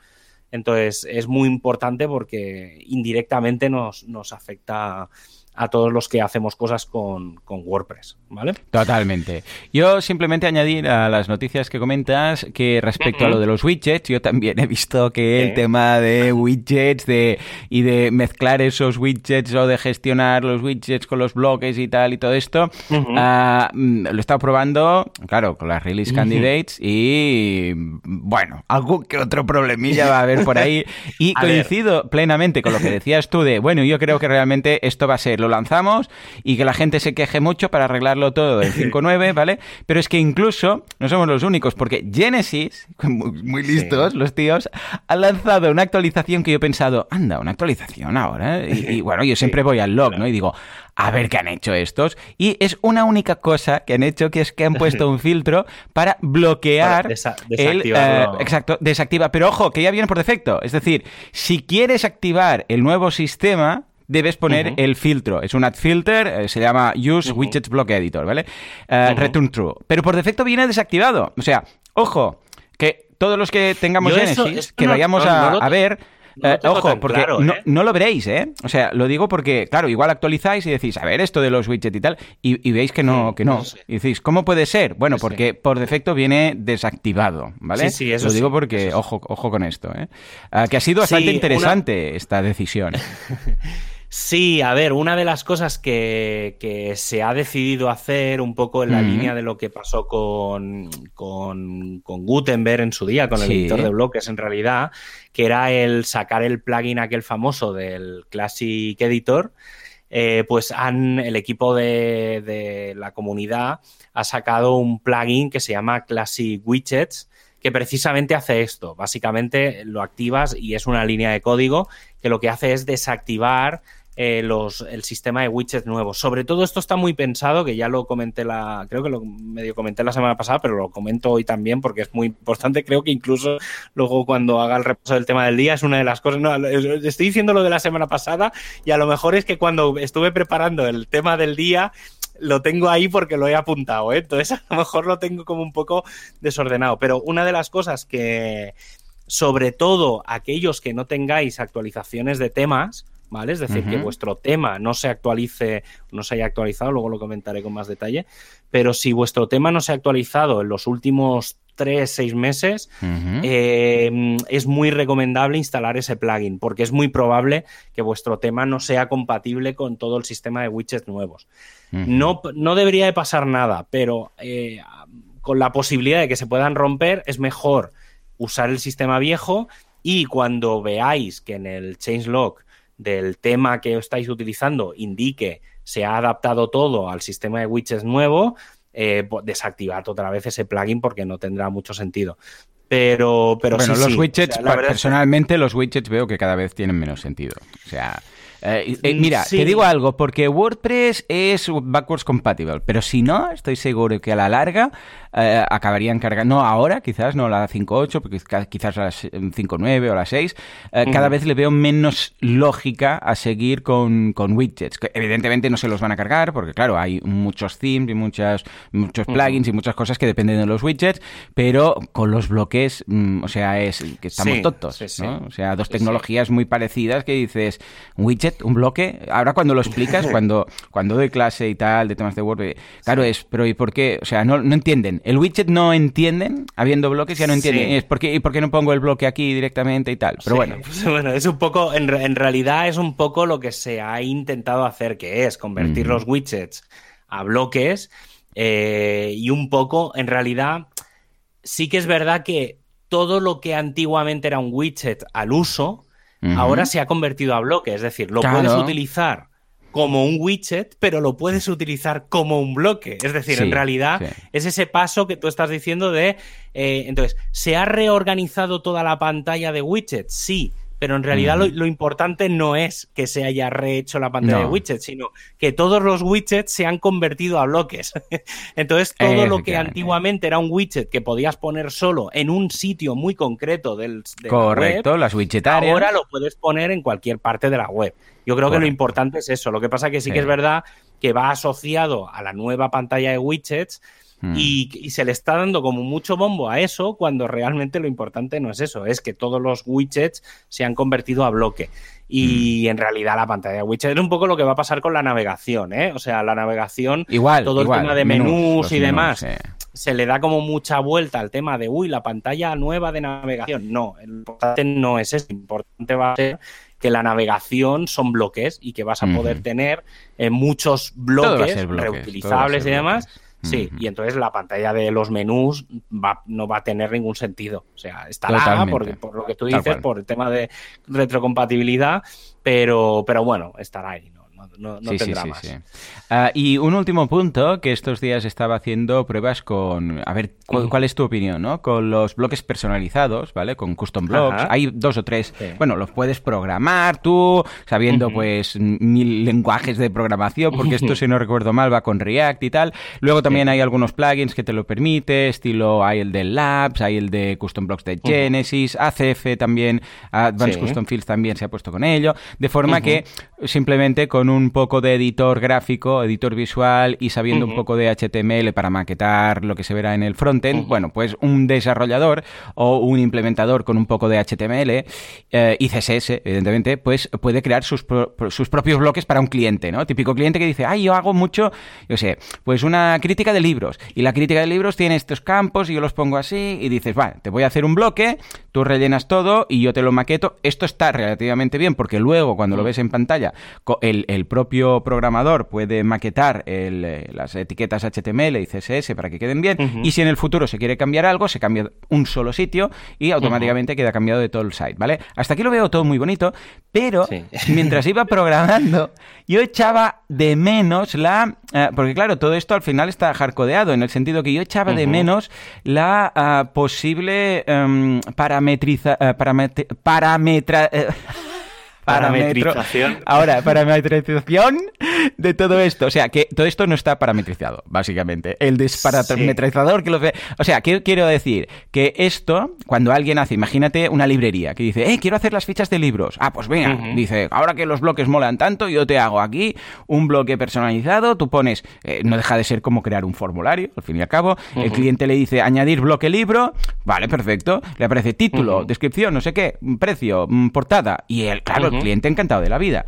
Entonces, es muy importante porque indirectamente nos, nos afecta a todos los que hacemos cosas con, WordPress, ¿vale? Totalmente. Yo simplemente añadir a las noticias que comentas que respecto a lo de los widgets, yo también he visto que el tema de widgets de, y de mezclar esos widgets o de gestionar los widgets con los bloques y tal y todo esto, ah, mm, lo he estado probando, claro, con las release candidates y bueno, algo que otro problemilla va a haber por ahí. [LAUGHS] Y coincido plenamente con lo que decías tú de, bueno, yo creo que realmente esto va a ser lo lanzamos y que la gente se queje mucho para arreglarlo todo en [LAUGHS] 5.9, ¿vale? Pero es que incluso no somos los únicos, porque Genesis, [LAUGHS] muy, listos los tíos, han lanzado una actualización que yo he pensado, anda, una actualización ahora. Y, [LAUGHS] bueno, yo siempre voy al log, ¿no? Y digo, a ver qué han hecho estos. Y es una única cosa que han hecho, que es que han puesto un filtro para bloquear el... Eh, exacto, desactiva. Pero ojo, que ya viene por defecto. Es decir, si quieres activar el nuevo sistema, debes poner el filtro. Es un add filter, eh, se llama Use Widgets Block Editor, ¿vale? Eh, return True. Pero por defecto viene desactivado. O sea, ojo, que todos los que tengamos Genesis, que vayamos a, ver... Eh, ojo, porque no, lo veréis, ¿eh? O sea, lo digo porque, claro, igual actualizáis y decís, a ver, esto de los widgets y tal, y, veis que no, que no. Y decís, ¿cómo puede ser? Bueno, porque por defecto viene desactivado, ¿vale? Sí, sí, eso Lo digo porque, ojo, ojo con esto, ¿eh? Ah, que ha sido bastante interesante esta decisión. [LAUGHS] Sí, a ver, una de las cosas que, se ha decidido hacer un poco en la línea de lo que pasó con, con, Gutenberg en su día, con el editor de bloques en realidad, que era el sacar el plugin aquel famoso del Classic Editor, eh, pues han, el equipo de, de la comunidad ha sacado un plugin que se llama Classic Widgets, que precisamente hace esto. Básicamente lo activas y es una línea de código que lo que hace es desactivar eh, el sistema de widgets nuevos. Sobre todo esto está muy pensado, que ya lo comenté la, creo que lo medio comenté la semana pasada, pero lo comento hoy también porque es muy importante. Creo que incluso luego cuando haga el repaso del tema del día es una de las cosas. No, estoy diciendo lo de la semana pasada y a lo mejor es que cuando estuve preparando el tema del día lo tengo ahí porque lo he apuntado, ¿eh? entonces [LAUGHS] a lo mejor lo tengo como un poco desordenado. Pero una de las cosas que, sobre todo aquellos que no tengáis actualizaciones de temas, ¿vale? Es decir, que vuestro tema no se actualice, no se haya actualizado, luego lo comentaré con más detalle, pero si vuestro tema no se ha actualizado en los últimos tres, seis meses, em, es muy recomendable instalar ese plugin, porque es muy probable que vuestro tema no sea compatible con todo el sistema de widgets nuevos. no, no debería de pasar nada, pero eh, con la posibilidad de que se puedan romper, es mejor usar el sistema viejo y cuando veáis que en el changelog del tema que estáis utilizando indique se ha adaptado todo al sistema de widgets nuevo, eh, desactivad otra vez ese plugin porque no tendrá mucho sentido. Pero, pero bueno, sí, los sí. widgets, O sea, la verdad es que- personalmente, los widgets veo que cada vez tienen menos sentido. O sea. Eh, eh, Mm, mira, sí. te digo algo, porque WordPress es backwards compatible, pero si no, estoy seguro que a la larga eh, acabarían cargando, no ahora, quizás, no la 5.8, porque quizá- quizás la 5.9 o la 6, eh, cada vez le veo menos lógica a seguir con, con widgets. Que evidentemente no se los van a cargar, porque claro, hay muchos themes y muchas, muchos plugins y muchas cosas que dependen de los widgets, pero con los bloques, mm, o sea, es que estamos Sí, tontos, sí. ¿no? O sea, dos tecnologías muy parecidas que dices, un un bloque. Ahora cuando lo explicas, [LAUGHS] cuando, cuando doy clase y tal, de temas de Word, claro, es, pero ¿y por qué? O sea, no, no entienden. El widget no entienden, habiendo bloques ya no entienden. Sí. Es ¿por qué, ¿Y por qué no pongo el bloque aquí directamente y tal? Pero Sí, bueno. pues bueno, es un poco, en, re- en realidad es un poco lo que se ha intentado hacer, que es convertir Mm. los widgets a bloques eh, y un poco, en realidad, sí que es verdad que todo lo que antiguamente era un widget al uso, Ahora se ha convertido a bloque, es decir, lo Claro. puedes utilizar como un widget, pero lo puedes utilizar como un bloque. Es decir, Sí, en realidad sí. es ese paso que tú estás diciendo de... eh, entonces, ¿se ha reorganizado toda la pantalla de widgets? Sí, pero en realidad lo, lo importante no es que se haya rehecho la pantalla No. de widgets, sino que todos los widgets se han convertido a bloques. [LAUGHS] Entonces, todo lo que antiguamente era un widget que podías poner solo en un sitio muy concreto del, de la Correcto, web, las widget áreas. Ahora lo puedes poner en cualquier parte de la web. Yo creo que lo importante es eso. Lo que pasa que sí, Sí. que es verdad que va asociado a la nueva pantalla de widgets Mm. y, y se le está dando como mucho bombo a eso cuando realmente lo importante no es eso, es que todos los widgets se han convertido a bloque. Mm. Y en realidad la pantalla de widgets es un poco lo que va a pasar con la navegación, ¿eh? O sea, la navegación, Igual, todo igual, el tema de menús, y menús, demás, se le da como mucha vuelta al tema de, uy, la pantalla nueva de navegación. No, lo importante no es eso. Lo importante va a ser que la navegación son bloques y que vas a poder tener eh, muchos bloques, reutilizables y demás. bloques. Sí, y entonces la pantalla de los menús va- no va a tener ningún sentido. O sea, estará por, por lo que tú dices, por el tema de retrocompatibilidad, pero, pero bueno, estará ahí, no, sí, sí, tendrá sí, más. sí. Ah, y un último punto, que estos días estaba haciendo pruebas con... A ver. ¿cuál es tu opinión, no? Con los bloques personalizados, ¿vale? Con custom blocks. Ajá. Hay dos o tres. Bueno, los puedes programar tú, sabiendo pues mil [LAUGHS] lenguajes de programación, porque esto, si no recuerdo mal, va con React y tal. Luego también hay algunos plugins que te lo permite, estilo hay el de Labs, hay el de custom blocks de Genesis, ACF también, Advanced Sí. Custom Fields también se ha puesto con ello, de forma que simplemente con un poco de editor gráfico, editor visual y sabiendo un poco de HTML para maquetar lo que se verá en el frontend, Ujú. bueno, pues un desarrollador o un implementador con un poco de HTML eh, y CSS, evidentemente, pues puede crear sus, pro- sus propios bloques para un cliente, ¿no? Típico cliente que dice, ay, yo hago mucho, yo sé, pues una crítica de libros y la crítica de libros tiene estos campos y yo los pongo así y dices, vale, te voy a hacer un bloque, tú rellenas todo y yo te lo maqueto. Esto está relativamente bien porque luego cuando lo ves en pantalla, el, el propio programador puede maquetar el, eh, las etiquetas HTML y CSS para que queden bien y si en el futuro se quiere cambiar algo, se cambia un solo sitio y automáticamente queda cambiado de todo el site, ¿vale? Hasta aquí lo veo todo muy bonito, pero Sí. [LAUGHS] mientras iba programando, yo echaba de menos la... eh, porque claro, todo esto al final está hardcodeado, en el sentido que yo echaba de menos la ah, posible em, parametriza... eh, paramet- parametra... [LAUGHS] Parametrización. Ahora, parametrización de todo esto. O sea, que todo esto no está parametrizado, básicamente. El desparametrizador que lo ve. O sea, ¿qué quiero decir? Que esto, cuando alguien hace, imagínate una librería que dice, eh, quiero hacer las fichas de libros. Ah, pues venga, dice, ahora que los bloques molan tanto, yo te hago aquí un bloque personalizado. Tú pones, eh, no deja de ser como crear un formulario, al fin y al cabo. El cliente le dice, añadir bloque libro. Vale, perfecto. Le aparece título, descripción, no sé qué, precio, mm, portada. Y el, claro, cliente encantado de la vida.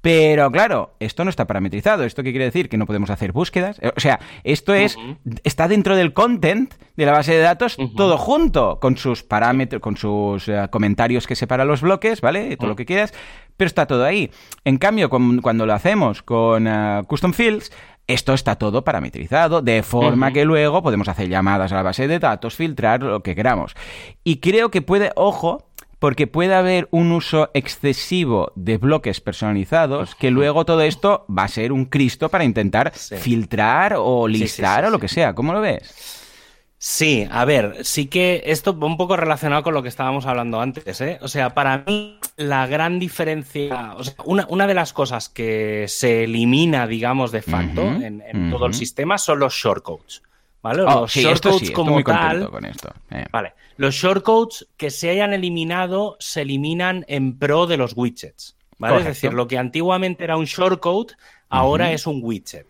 Pero claro, esto no está parametrizado. ¿Esto qué quiere decir? Que no podemos hacer búsquedas. Eh, O sea, esto es. Está dentro del content de la base de datos todo junto, con sus parámetros, con sus eh, comentarios que separa los bloques, ¿vale? Todo lo que quieras. Pero está todo ahí. En cambio, cuan- cuando lo hacemos con eh, Custom Fields, esto está todo parametrizado, de forma que luego podemos hacer llamadas a la base de datos, filtrar lo que queramos. Y creo que puede, ojo, porque puede haber un uso excesivo de bloques personalizados que luego todo esto va a ser un Cristo para intentar filtrar o listar o lo que sea. ¿Cómo lo ves? Sí, a ver, sí que esto va un poco relacionado con lo que estábamos hablando antes, ¿eh? O sea, para mí la gran diferencia, o sea, una, de las cosas que se elimina, digamos, de facto en, todo el sistema son los shortcodes, ¿vale? Oh, los shortcodes como tal. Con esto. Eh. Vale, los shortcodes que se hayan eliminado se eliminan en pro de los widgets, ¿vale? Es decir, lo que antiguamente era un shortcode ahora es un widget.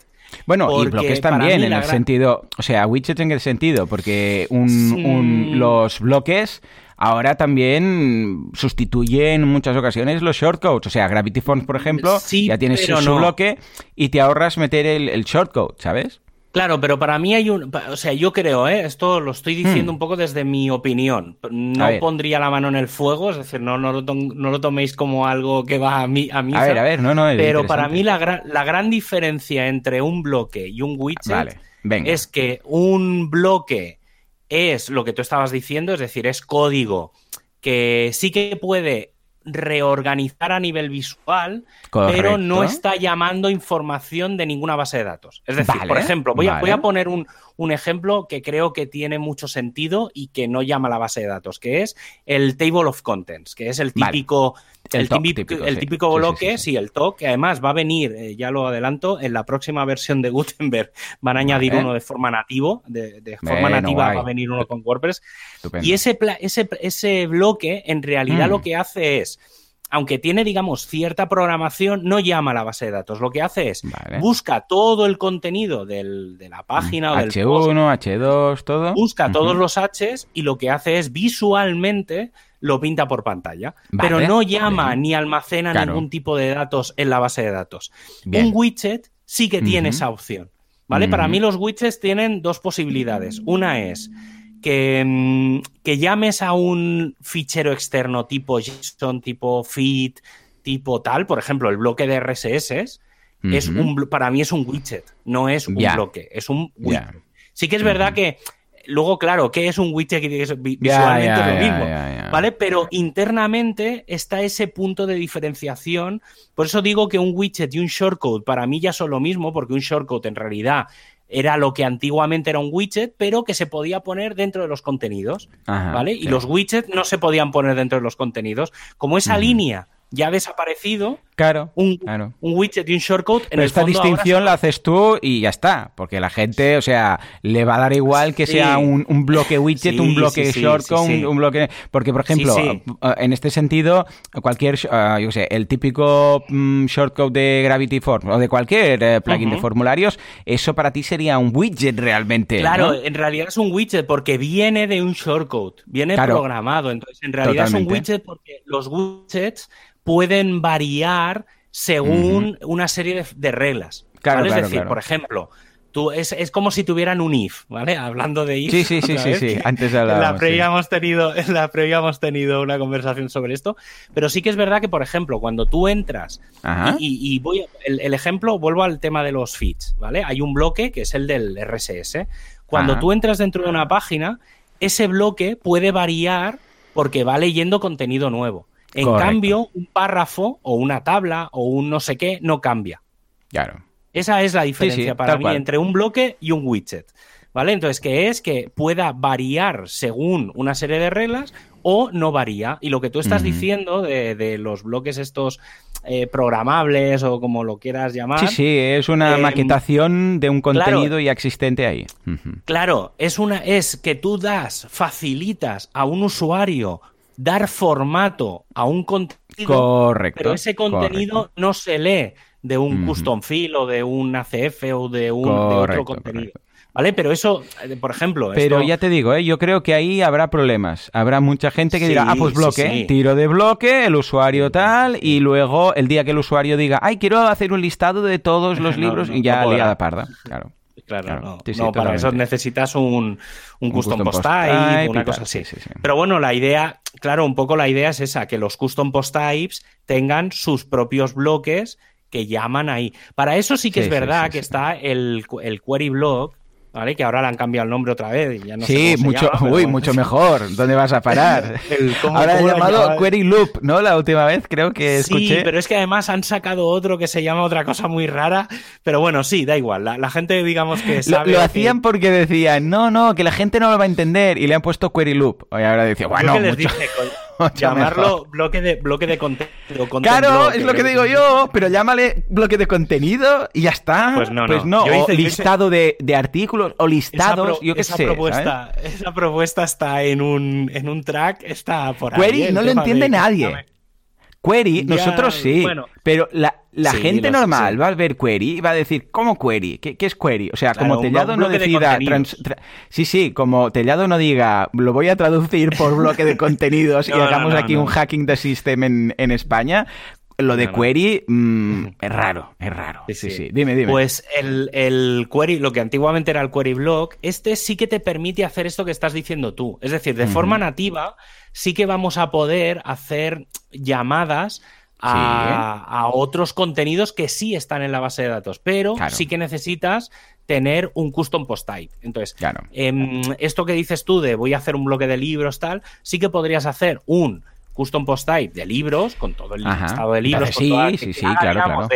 Bueno, y bloques también, en el sentido, o sea, widgets en el sentido, porque los bloques ahora también sustituyen en muchas ocasiones los shortcodes. O sea, Gravity Forms, por ejemplo, ya tienes su, bloque y te ahorras meter el, el shortcode, ¿sabes? Claro, pero para mí hay un. O sea, yo creo, ¿eh? esto lo estoy diciendo hmm. un poco desde mi opinión. No pondría la mano en el fuego, es decir, no, no, lo, toméis como algo que va a mí. A, ver, a ver, no, no. pero para mí la, la gran diferencia entre un bloque y un widget es que un bloque es lo que tú estabas diciendo, es decir, es código que sí que puede reorganizar a nivel visual, pero no está llamando información de ninguna base de datos. Es decir, por ejemplo, voy, a, voy a poner un, un ejemplo que creo que tiene mucho sentido y que no llama a la base de datos, que es el Table of Contents, que es el típico, el, típico, bloque, sí, el TOC, que además va a venir, eh, ya lo adelanto, en la próxima versión de Gutenberg. Van a añadir uno de forma nativo, de, forma nativa va a venir uno con WordPress. Y ese, ese, ese bloque en realidad lo mm. que hace es aunque tiene, digamos, cierta programación, no llama a la base de datos. Lo que hace es busca todo el contenido de la página o del H1, H2, todo. Busca todos los Hs y lo que hace es visualmente lo pinta por pantalla. pero no llama ni almacena ningún tipo de datos en la base de datos. Un widget sí que tiene esa opción. ¿Vale? Para mí los widgets tienen dos posibilidades. Una es Mm, que, llames a un fichero externo tipo JSON, tipo feed, tipo tal, por ejemplo, el bloque de RSS, es un, para mí es un widget, no es un bloque, es un widget. Sí que es verdad que luego, claro, ¿qué es un widget que visualmente es lo mismo? ¿Vale? Pero internamente está ese punto de diferenciación. Por eso digo que un widget y un shortcode para mí ya son lo mismo, porque un shortcode en realidad era lo que antiguamente era un widget, pero que se podía poner dentro de los contenidos, ¿vale? Y los widgets no se podían poner dentro de los contenidos. Como esa línea ya ha desaparecido, Claro un, un widget y un shortcode. En esta distinción la haces tú y ya está, porque la gente, o sea, le va a dar igual que sea un, bloque widget, un bloque shortcode, un, bloque... Porque, por ejemplo, en este sentido, cualquier, uh, yo sé, el típico mm, shortcode de Gravity Forms o de cualquier eh, plugin de formularios, eso para ti sería un widget realmente. Claro, en realidad es un widget porque viene de un shortcode, viene programado, entonces en realidad es un widget porque los widgets pueden variar según una serie de, reglas. Claro, Es decir, por ejemplo, tú, es, como si tuvieran un if, ¿vale? Hablando de if. Sí, sí, sí, sí, sí, Antes de la previa hemos tenido, [LAUGHS] en la previa hemos tenido una conversación sobre esto, pero sí que es verdad que, por ejemplo, cuando tú entras y, voy el, ejemplo, vuelvo al tema de los feeds, ¿vale? Hay un bloque que es el del RSS. Cuando tú entras dentro de una página, ese bloque puede variar porque va leyendo contenido nuevo. En cambio, un párrafo o una tabla o un no sé qué no cambia. Claro. Esa es la diferencia para mí entre un bloque y un widget. ¿Vale? Entonces, que es que pueda variar según una serie de reglas o no varía. Y lo que tú estás diciendo de, los bloques estos eh, programables o como lo quieras llamar. Sí, sí, es una em, maquetación de un contenido ya existente ahí. Claro, es una, es que tú das, facilitas a un usuario dar formato a un contenido, correcto, pero ese contenido no se lee de un custom field o de un ACF o de, un, otro contenido. ¿Vale? Pero eso, eh, por ejemplo. Pero ya te digo, ¿eh? yo creo que ahí habrá problemas. Habrá mucha gente que dirá, ah, pues bloque, tiro de bloque, el usuario tal, y luego el día que el usuario diga, ay, quiero hacer un listado de todos [LAUGHS] los libros, y ya liada parda. [LAUGHS] Claro. Claro, no, para eso necesitas un, un, custom, post type, una cosa así. Pero bueno, la idea, claro, un poco la idea es esa, que los custom post types tengan sus propios bloques que llaman ahí. Para eso sí que es verdad que está el, el query block, ¿vale? Que ahora le han cambiado el nombre otra vez. Ya no sí, mucho, uy, mucho mejor. ¿Dónde vas a parar? [LAUGHS] ahora han llamado Query Loop, ¿no? La última vez creo que escuché. Sí, pero es que además han sacado otro que se llama otra cosa muy rara. Pero bueno, sí, da igual. La, gente, digamos que [LAUGHS] sabe. Lo, hacían porque decían, no, no, que la gente no lo va a entender. Y le han puesto Query Loop. Y ahora decía, bueno, [LAUGHS] llamarlo bloque de, bloque de contenido. Claro, es lo que digo yo, pero llámale bloque de contenido y ya está. Pues no, pues no. o listado de, artículos o listados, yo qué sé. Propuesta, Esa propuesta está en un, en un track, está por ahí. Query no lo entiende nadie. Query, nosotros sí, pero la, gente normal va a ver query y va a decir, ¿cómo query? ¿Qué, es query? O sea, como Tellado no decida... sí, sí, como Tellado no diga, lo voy a traducir por bloque de [LAUGHS] contenidos y hagamos aquí un hacking de system en, en España, lo de query mm, es raro, es raro. Sí, sí, Dime, dime. Pues el, el, query, lo que antiguamente era el query block, este sí que te permite hacer esto que estás diciendo tú. Es decir, de forma nativa sí que vamos a poder hacer llamadas a, otros contenidos que sí están en la base de datos, pero sí que necesitas tener un custom post type. Entonces, em, esto que dices tú de voy a hacer un bloque de libros, tal, sí que podrías hacer un custom post type de libros, con todo el listado de libros, sí, sí, sí, claro, claro.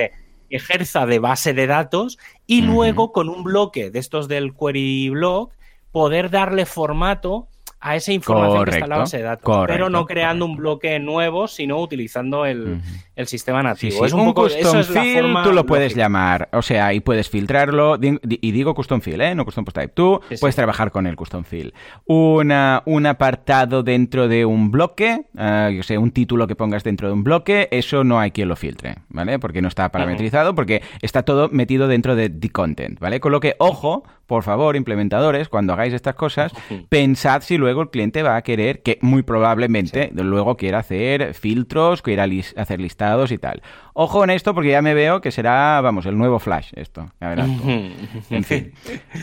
ejerza de base de datos y luego con un bloque de estos del query block poder darle formato a esa información que está en la base de datos, pero no creando un bloque nuevo, sino utilizando el, sistema nativo. Es un, custom field, tú lo puedes llamar, o sea, y puedes filtrarlo, y digo custom field, ¿eh? no custom post type. Tú puedes trabajar con el custom field. Una, un apartado dentro de un bloque, uh, yo sé, un título que pongas dentro de un bloque, eso no hay quien lo filtre, ¿vale? Porque no está parametrizado, porque está todo metido dentro de the content, ¿vale? Con lo que, ojo, por favor, implementadores, cuando hagáis estas cosas, pensad si luego el cliente va a querer, que muy probablemente luego quiera hacer filtros, quiera hacer listados y tal. Ojo en esto porque ya me veo que será, vamos, el nuevo Flash esto. En fin.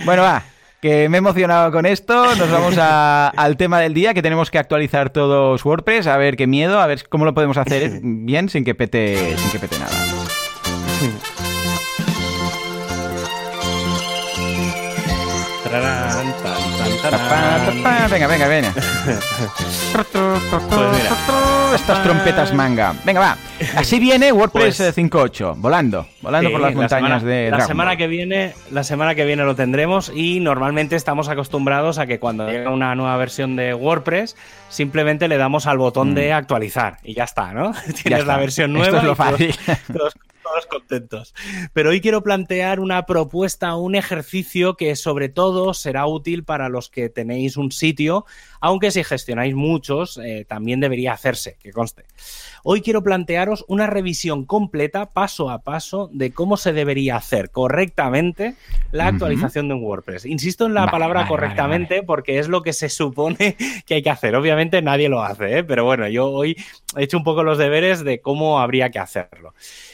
Bueno, va. Que me he emocionado con esto. Nos vamos [LAUGHS] al tema del día, que tenemos que actualizar todos WordPress, a ver qué miedo, a ver cómo lo podemos hacer [LAUGHS] bien sin que pete, sin que pete nada. Venga, venga, venga. Pues Estas trompetas manga. Venga, va. Así viene WordPress 5.8, pues volando, volando por las montañas de La semana que viene, la semana que viene lo tendremos y normalmente estamos acostumbrados a que cuando llega una nueva versión de WordPress simplemente le damos al botón de mm. actualizar y ya está, ¿no? [LAUGHS] Tienes la versión nueva. Esto es lo fácil todos contentos. Pero hoy quiero plantear una propuesta, un ejercicio que sobre todo será útil para los que tenéis un sitio, aunque si gestionáis muchos, eh, también debería hacerse, que conste. Hoy quiero plantearos una revisión completa, paso a paso, de cómo se debería hacer correctamente la actualización de un WordPress. Insisto en la palabra correctamente porque es lo que se supone [LAUGHS] que hay que hacer. Obviamente nadie lo hace, ¿eh? pero bueno, yo hoy he hecho un poco los deberes de cómo habría que hacerlo.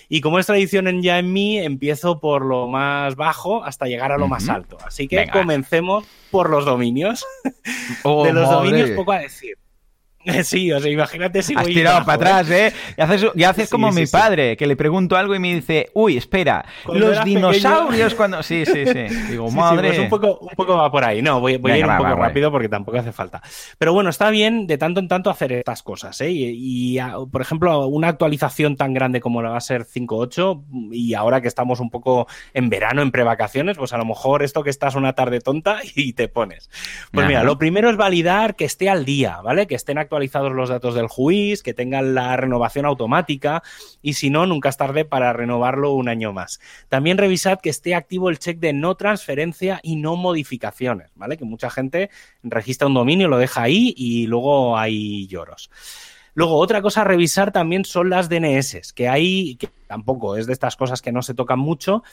Y como es tradición en ya en mí, empiezo por lo más bajo hasta llegar a lo más alto. Así que comencemos por los dominios. Oh, [LAUGHS] de los dominios poco a decir. [LAUGHS] Sí, o sea, imagínate si Has tirado para atrás, ¿eh? Y haces, como mi padre, que le pregunto algo y me dice, uy, espera, los dinosaurios cuando... Sí, sí, sí. [LAUGHS] Digo, madre... Pues un, poco, un poco va por ahí. No, voy, a ir un poco rápido porque tampoco hace falta. Pero bueno, está bien de tanto en tanto hacer estas cosas, ¿eh? Y, por ejemplo, una actualización tan grande como la va a ser 5.8 y ahora que estamos un poco en verano, en prevacaciones, pues a lo mejor esto que estás una tarde tonta [LAUGHS] y te pones. Pues mira, lo primero es validar que esté al día, ¿vale? Que estén actualizados actualizados los datos del juiz, que tengan la renovación automática y si no, nunca es tarde para renovarlo un año más. También revisad que esté activo el check de no transferencia y no modificaciones, ¿vale? Que mucha gente registra un dominio, lo deja ahí y luego hay lloros. Luego, otra cosa a revisar también son las DNS, que hay, que tampoco es de estas cosas que no se tocan mucho.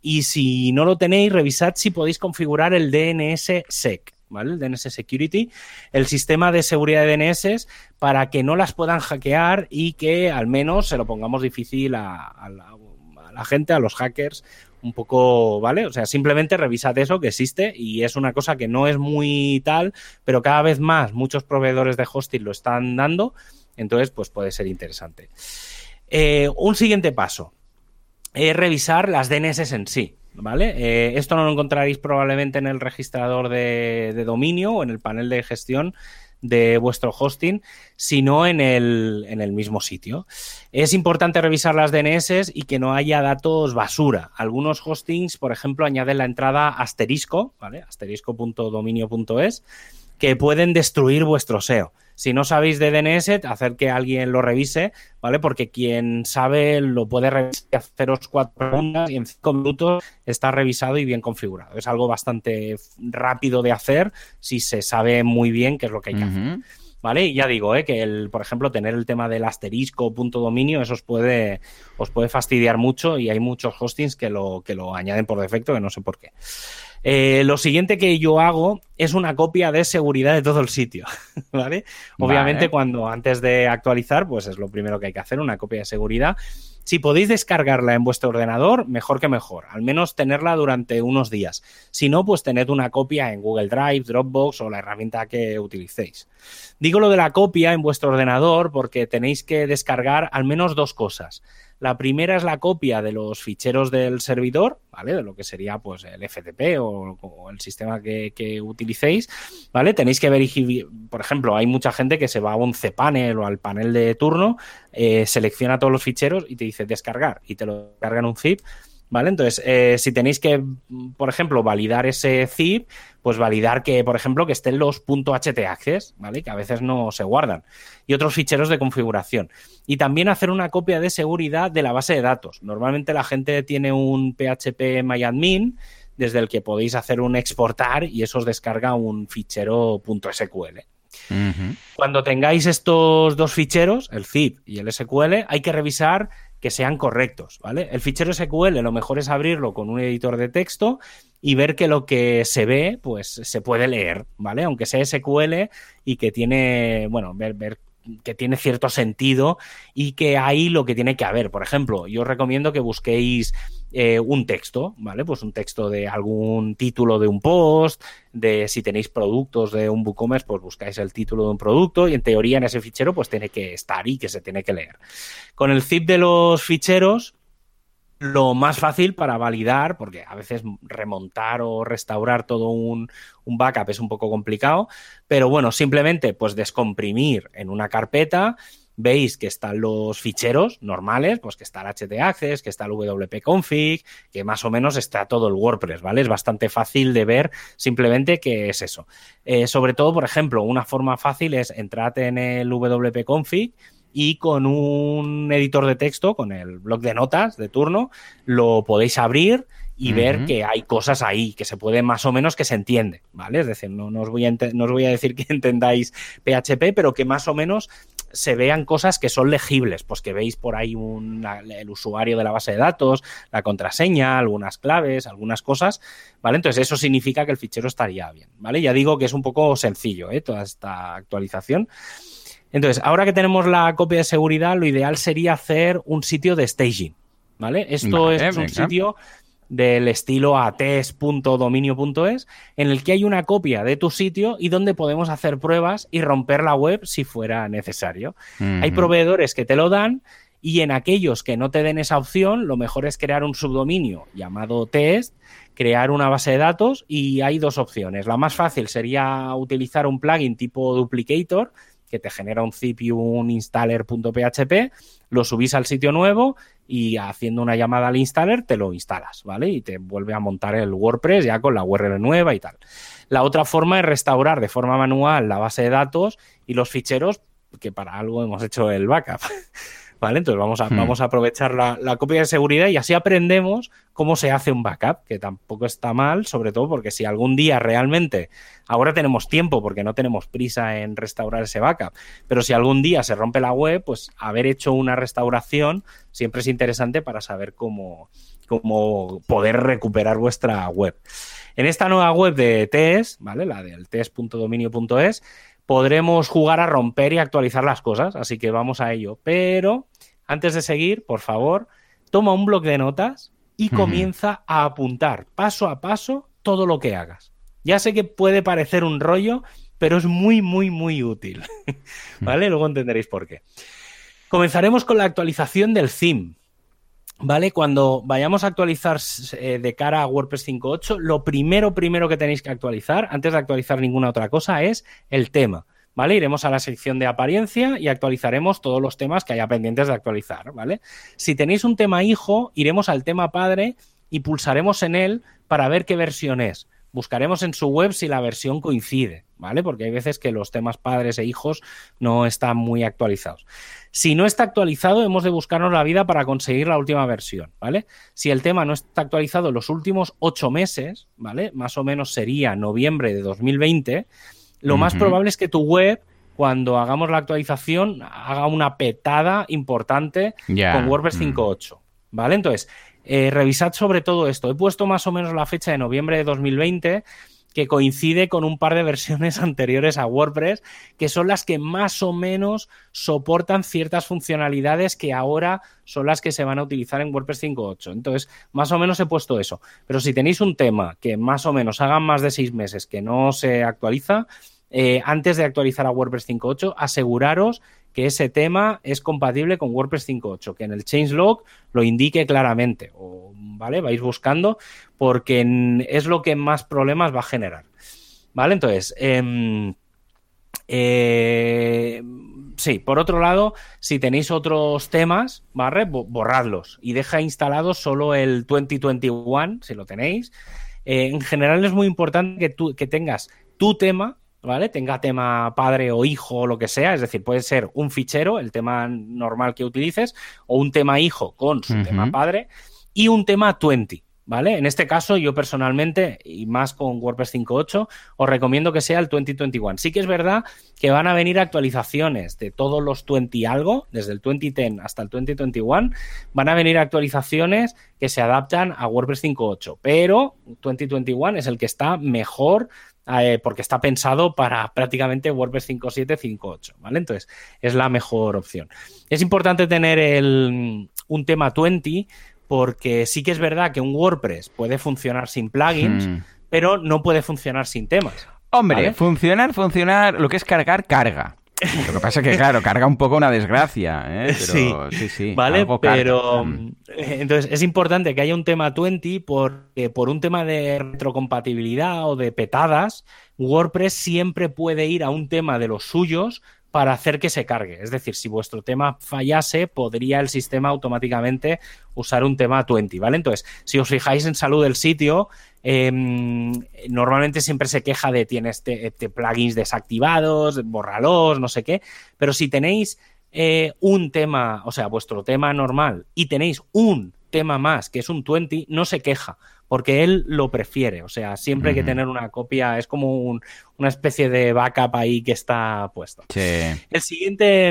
Y si no lo tenéis, revisad si podéis configurar el DNS SEC. ¿Vale? El DNS Security, el sistema de seguridad de DNS para que no las puedan hackear y que al menos se lo pongamos difícil a, la, gente, a los hackers, un poco, ¿vale? O sea, simplemente revisad eso que existe y es una cosa que no es muy tal, pero cada vez más muchos proveedores de hosting lo están dando, entonces pues puede ser interesante. Eh, un siguiente paso, es revisar las DNS en sí. ¿Vale? Eh, esto no lo encontraréis probablemente en el registrador de, dominio o en el panel de gestión de vuestro hosting, sino en el, en el mismo sitio. Es importante revisar las DNS y que no haya datos basura. Algunos hostings, por ejemplo, añaden la entrada asterisco, ¿vale? asterisco.dominio.es, que pueden destruir vuestro SEO. Si no sabéis de DNS, hacer que alguien lo revise, ¿vale? Porque quien sabe lo puede revisar, haceros cuatro preguntas y en cinco minutos está revisado y bien configurado. Es algo bastante rápido de hacer si se sabe muy bien qué es lo que hay que hacer. ¿Vale? Y ya digo, ¿eh? que el, por ejemplo, tener el tema del asterisco punto dominio, eso os puede, os puede fastidiar mucho y hay muchos hostings que lo, que lo añaden por defecto, que no sé por qué. Eh, lo siguiente que yo hago es una copia de seguridad de todo el sitio, [LAUGHS] ¿vale? Obviamente cuando antes de actualizar, pues es lo primero que hay que hacer, una copia de seguridad. Si podéis descargarla en vuestro ordenador, mejor que mejor. Al menos tenerla durante unos días. Si no, pues tened una copia en Google Drive, Dropbox o la herramienta que utilicéis. Digo lo de la copia en vuestro ordenador porque tenéis que descargar al menos dos cosas. La primera es la copia de los ficheros del servidor, ¿vale? De lo que sería pues el FTP o, el sistema que, utilicéis, ¿vale? Tenéis que verificar, por ejemplo, hay mucha gente que se va a un cPanel o al panel de turno, eh, selecciona todos los ficheros y te dice descargar y te lo carga en un zip ¿Vale? Entonces, eh, si tenéis que, por ejemplo, validar ese zip, pues validar que, por ejemplo, que estén los .htaccess, ¿vale? Que a veces no se guardan. Y otros ficheros de configuración. Y también hacer una copia de seguridad de la base de datos. Normalmente la gente tiene un PHP MyAdmin desde el que podéis hacer un exportar y eso os descarga un fichero .sql. Cuando tengáis estos dos ficheros, el zip y el SQL, hay que revisar que sean correctos, ¿vale? El fichero SQL lo mejor es abrirlo con un editor de texto y ver que lo que se ve, pues se puede leer, ¿vale? Aunque sea SQL y que tiene, bueno, ver, que tiene cierto sentido y que hay lo que tiene que haber. Por ejemplo, yo os recomiendo que busquéis eh, un texto, ¿vale? Pues un texto de algún título de un post, de si tenéis productos de un WooCommerce, pues buscáis el título de un producto y en teoría en ese fichero pues tiene que estar y que se tiene que leer. Con el zip de los ficheros, lo más fácil para validar, porque a veces remontar o restaurar todo un, un, backup es un poco complicado, pero bueno, simplemente pues descomprimir en una carpeta, veis que están los ficheros normales, pues que está el htaccess, que está el wp-config, que más o menos está todo el WordPress, ¿vale? Es bastante fácil de ver simplemente que es eso. Eh, sobre todo, por ejemplo, una forma fácil es entrar en el wp-config, y con un editor de texto, con el blog de notas de turno, lo podéis abrir y ver que hay cosas ahí, que se puede más o menos que se entiende, ¿vale? Es decir, no, os voy a no os voy a decir que [LAUGHS] entendáis PHP, pero que más o menos se vean cosas que son legibles, pues que veis por ahí un, el usuario de la base de datos, la contraseña, algunas claves, algunas cosas, ¿vale? Entonces eso significa que el fichero estaría bien, ¿vale? Ya digo que es un poco sencillo, ¿eh? Toda esta actualización. Entonces, ahora que tenemos la copia de seguridad, lo ideal sería hacer un sitio de staging, ¿vale? Esto es un sitio del estilo ates.dominio.es en el que hay una copia de tu sitio y donde podemos hacer pruebas y romper la web si fuera necesario. Hay proveedores que te lo dan y en aquellos que no te den esa opción, lo mejor es crear un subdominio llamado test, crear una base de datos y hay dos opciones. La más fácil sería utilizar un plugin tipo duplicator que te genera un zip y un installer.php, lo subís al sitio nuevo y haciendo una llamada al installer te lo instalas, ¿vale? Y te vuelve a montar el WordPress ya con la URL nueva y tal. La otra forma es restaurar de forma manual la base de datos y los ficheros, que para algo hemos hecho el backup. ¿Vale? Entonces vamos a, hmm. vamos a aprovechar la, copia de seguridad y así aprendemos cómo se hace un backup, que tampoco está mal, sobre todo porque si algún día realmente, ahora tenemos tiempo porque no tenemos prisa en restaurar ese backup, pero si algún día se rompe la web, pues haber hecho una restauración siempre es interesante para saber cómo, cómo poder recuperar vuestra web. En esta nueva web de TES, ¿vale? La del tes.dominio.es, podremos jugar a romper y actualizar las cosas, así que vamos a ello. Pero antes de seguir, por favor, toma un bloc de notas y comienza a apuntar paso a paso todo lo que hagas. Ya sé que puede parecer un rollo, pero es muy, muy, muy útil. [LAUGHS] ¿Vale? Luego entenderéis por qué. Comenzaremos con la actualización del theme. ¿Vale? Cuando vayamos a actualizar eh, de cara a WordPress 5.8, lo primero, primero que tenéis que actualizar, antes de actualizar ninguna otra cosa, es el tema. ¿Vale? Iremos a la sección de apariencia y actualizaremos todos los temas que haya pendientes de actualizar. Si tenéis un tema hijo, iremos al tema padre y pulsaremos en él para ver qué versión es. Buscaremos en su web si la versión coincide, ¿vale? Porque hay veces que los temas padres e hijos no están muy actualizados. Si no está actualizado, hemos de buscarnos la vida para conseguir la última versión. Si el tema no está actualizado en los últimos ocho meses, ¿vale? Más o menos sería noviembre de 2020 lo más probable es que tu web, cuando hagamos la actualización, haga una petada importante con WordPress 5.8. Mm. ¿Vale? Entonces, eh, revisad sobre todo esto. He puesto más o menos la fecha de noviembre de 2020 que coincide con un par de [LAUGHS] versiones anteriores a WordPress, que son las que más o menos soportan ciertas funcionalidades que ahora son las que se van a utilizar en WordPress 5.8. Entonces, más o menos he puesto eso. Pero si tenéis un tema que más o menos hagan más de seis meses que no se actualiza, eh, antes de actualizar a WordPress 5.8, aseguraros que ese tema es compatible con WordPress 5.8, que en el changelog lo indique claramente, o, ¿vale? Vais buscando porque es lo que más problemas va a generar, ¿vale? Entonces, em, eh, sí, por otro lado, si tenéis otros temas, ¿vale? Borradlos y deja instalado solo el 2021, si lo tenéis. Eh, en general es muy importante que, tú, que tengas tu tema ¿vale? Tenga tema padre o hijo o lo que sea, es decir, puede ser un fichero, el tema normal que utilices, o un tema hijo con su tema padre, y un tema 20. ¿Vale? En este caso, yo personalmente, y más con WordPress 5.8, os recomiendo que sea el 2021. Sí que es verdad que van a venir actualizaciones de todos los 20 algo, desde el 2010 hasta el 2021, van a venir actualizaciones que se adaptan a WordPress 5.8, pero 2021 es el que está mejor eh, porque está pensado para prácticamente WordPress 5.7, 5.8, ¿vale? Entonces, es la mejor opción. Es importante tener un tema 20 porque sí que es verdad que un WordPress puede funcionar sin plugins, hmm. pero no puede funcionar sin temas. Hombre, funcionar, funcionar, lo que es cargar, carga. Lo que pasa es que, claro, carga un poco una desgracia. ¿eh? [LAUGHS] Pero, sí, sí, Vale, pero. Mm. Eh, entonces, es importante que haya un tema 20 porque por un tema de retrocompatibilidad o de petadas, WordPress siempre puede ir a un tema de los suyos para hacer que se cargue. Es decir, si vuestro tema fallase, podría el sistema automáticamente usar un tema 20, ¿vale? Entonces, si os fijáis en salud del sitio, em, normalmente siempre se queja de tienes este, este plugins desactivados, borralos, no sé qué, pero si tenéis eh, un tema, o sea, vuestro tema normal y tenéis un tema más que es un 20, no se queja porque él lo prefiere. O sea, siempre hay que tener una copia, es como una especie de backup ahí que está puesto. El siguiente.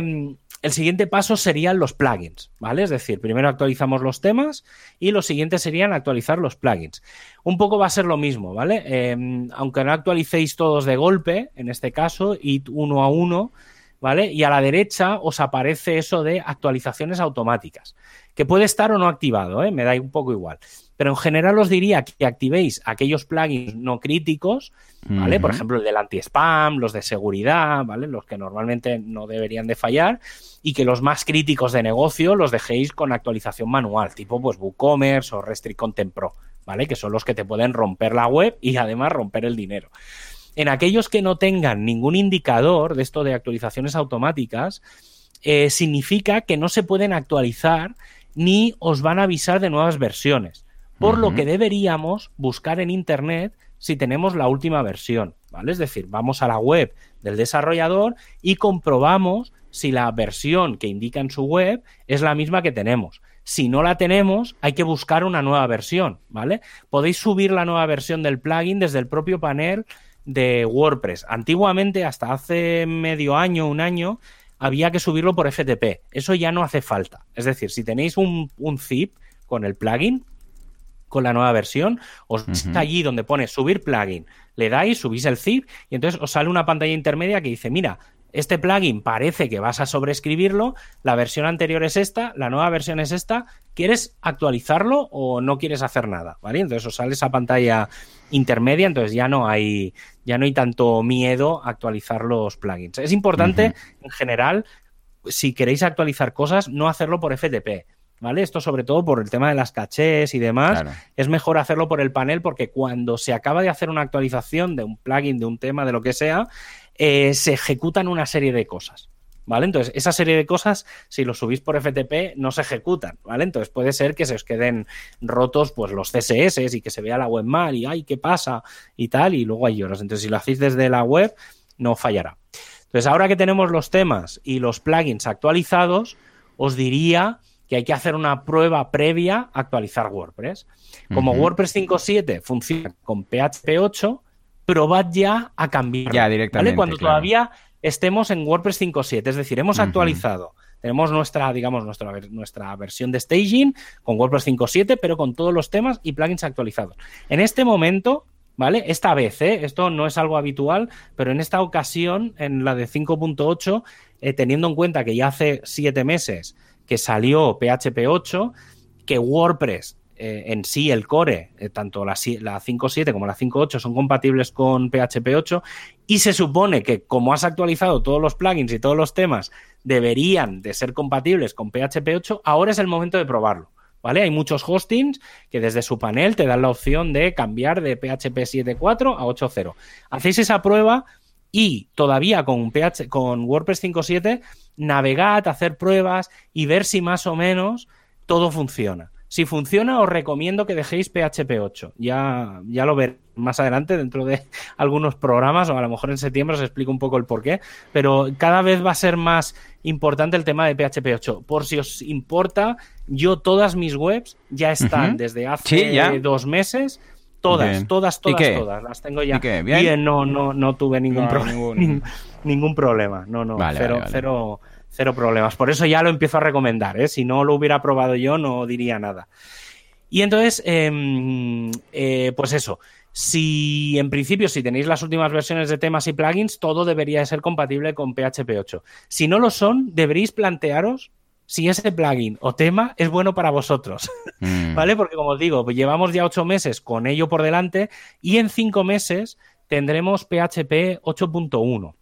El siguiente paso serían los plugins, ¿vale? Es decir, primero actualizamos los temas y lo siguiente serían actualizar los plugins. Un poco va a ser lo mismo, ¿vale? Em, aunque no actualicéis todos de golpe, en este caso, y uno a uno, ¿vale? Y a la derecha os aparece eso de actualizaciones automáticas, que puede estar o no activado, ¿eh? Me da un poco igual. Pero en general os diría que activéis aquellos plugins no críticos, ¿vale? Por ejemplo, el del anti-spam, los de seguridad, ¿vale? Los que normalmente no deberían de fallar y que los más críticos de negocio los dejéis con actualización manual, tipo pues WooCommerce o Restrict Content Pro, ¿vale? Que son los que te pueden romper la web y además romper el dinero. En aquellos que no tengan ningún indicador de esto de actualizaciones automáticas, eh, significa que no se pueden actualizar ni os van a avisar de nuevas versiones por lo que deberíamos buscar en Internet si tenemos la última versión, ¿vale? Es decir, vamos a la web del desarrollador y comprobamos si la versión que indica en su web es la misma que tenemos. Si no la tenemos, hay que buscar una nueva versión, ¿vale? Podéis subir la nueva versión del plugin desde el propio panel de WordPress. Antiguamente, hasta hace medio año, un año, había que subirlo por FTP. Eso ya no hace falta. Es decir, si tenéis un, un zip con el plugin, con la nueva versión, os está allí donde pone subir plugin, le dais, subís el zip y entonces os sale una pantalla intermedia que dice, mira, este plugin parece que vas a sobreescribirlo, la versión anterior es esta, la nueva versión es esta, ¿quieres actualizarlo o no quieres hacer nada? ¿Vale? Entonces os sale esa pantalla intermedia, entonces ya no hay, ya no hay tanto miedo a actualizar los plugins. Es importante, en general, si queréis actualizar cosas, no hacerlo por FTP ¿vale? Esto sobre todo por el tema de las cachés y demás. Es mejor hacerlo por el panel porque cuando se acaba de hacer una actualización de un plugin, de un tema, de lo que sea, eh, se ejecutan una serie de cosas. ¿Vale? Entonces, esa serie de cosas, si lo subís por FTP, no se ejecutan, ¿vale? Entonces puede ser que se os queden rotos pues los CSS y que se vea la web mal y ay, ¿qué pasa? y tal, y luego hay lloros. Entonces, si lo hacéis desde la web, no fallará. Entonces, ahora que tenemos los temas y los plugins actualizados, os diría que hay que hacer una prueba previa a actualizar WordPress. Como WordPress 5.7 funciona con PHP 8, probad ya a cambiar. Ya directamente. Cuando todavía estemos en WordPress 5.7, es decir, hemos actualizado. Tenemos nuestra, digamos, nuestra, nuestra versión de staging con WordPress 5.7, pero con todos los temas y plugins actualizados. En este momento, ¿vale? Esta vez, ¿eh? esto no es algo habitual, pero en esta ocasión, en la de 5.8, eh, teniendo en cuenta que ya hace siete meses que salió PHP 8, que WordPress eh, en sí, el core, eh, tanto la, la 5.7 como la 5.8 son compatibles con PHP 8 y se supone que como has actualizado todos los plugins y todos los temas deberían de ser compatibles con PHP 8, ahora es el momento de probarlo. ¿Vale? Hay muchos hostings que desde su panel te dan la opción de cambiar de PHP 7.4 a 8.0. Hacéis esa prueba y todavía con, PH, con WordPress 5.7 navegad, hacer pruebas y ver si más o menos todo funciona. Si funciona, os recomiendo que dejéis PHP 8. Ya, ya lo veré más adelante dentro de [LAUGHS] algunos programas, o a lo mejor en septiembre os explico un poco el porqué, pero cada vez va a ser más importante el tema de PHP 8. Por si os importa, yo todas mis webs ya están desde hace dos meses Todas, todas, todas, todas. Las tengo ya. ¿Bien? no, no, no tuve ningún, problema. [LAUGHS] Ningún... problema. No, no. cero, cero, cero problemas. Por eso ya lo empiezo a recomendar. ¿eh? Si no lo hubiera probado yo, no diría nada. Y entonces, em, eh, pues eso. Si en principio, si tenéis las últimas versiones de temas y plugins, todo debería ser compatible con PHP 8. Si no lo son, deberéis plantearos si ese plugin o tema es bueno para vosotros. Mm. [LAUGHS] ¿Vale? Porque como os digo, pues llevamos ya ocho meses con ello por delante y en cinco meses tendremos PHP 8.1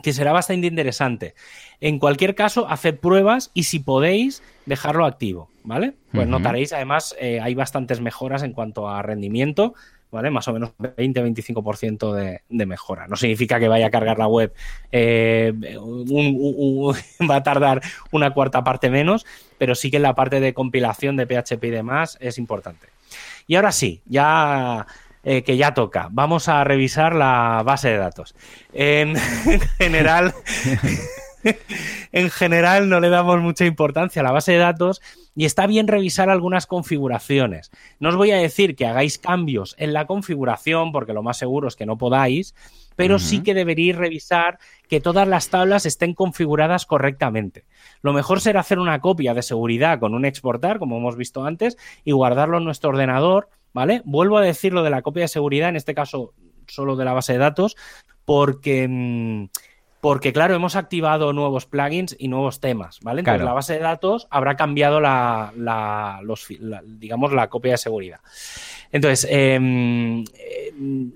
que será bastante interesante. En cualquier caso, haced pruebas y si podéis, dejarlo activo, ¿vale? Pues notaréis, además, eh, hay bastantes mejoras en cuanto a rendimiento ¿vale? Más o menos 20-25% de, de, mejora. No significa que vaya a cargar la web, eh, [LAUGHS] va a tardar una cuarta parte menos, pero sí que la parte de compilación de PHP y demás es importante. Y ahora sí, ya eh, que ya toca, vamos a revisar la base de datos. En [LAUGHS] general... [LAUGHS] [LAUGHS] en general no le damos mucha importancia a la base de datos y está bien revisar algunas configuraciones. No os voy a decir que hagáis cambios en la configuración porque lo más seguro es que no podáis, pero sí que deberíais revisar que todas las tablas estén configuradas correctamente. Lo mejor será hacer una copia de seguridad con un exportar, como hemos visto antes, y guardarlo en nuestro ordenador, ¿vale? Vuelvo a decir lo de la copia de seguridad, en este caso solo de la base de datos, porque... Mm, porque claro, hemos activado nuevos plugins y nuevos temas, ¿vale? Entonces la base de datos habrá cambiado la, los, digamos, la copia de seguridad. Entonces, em, em,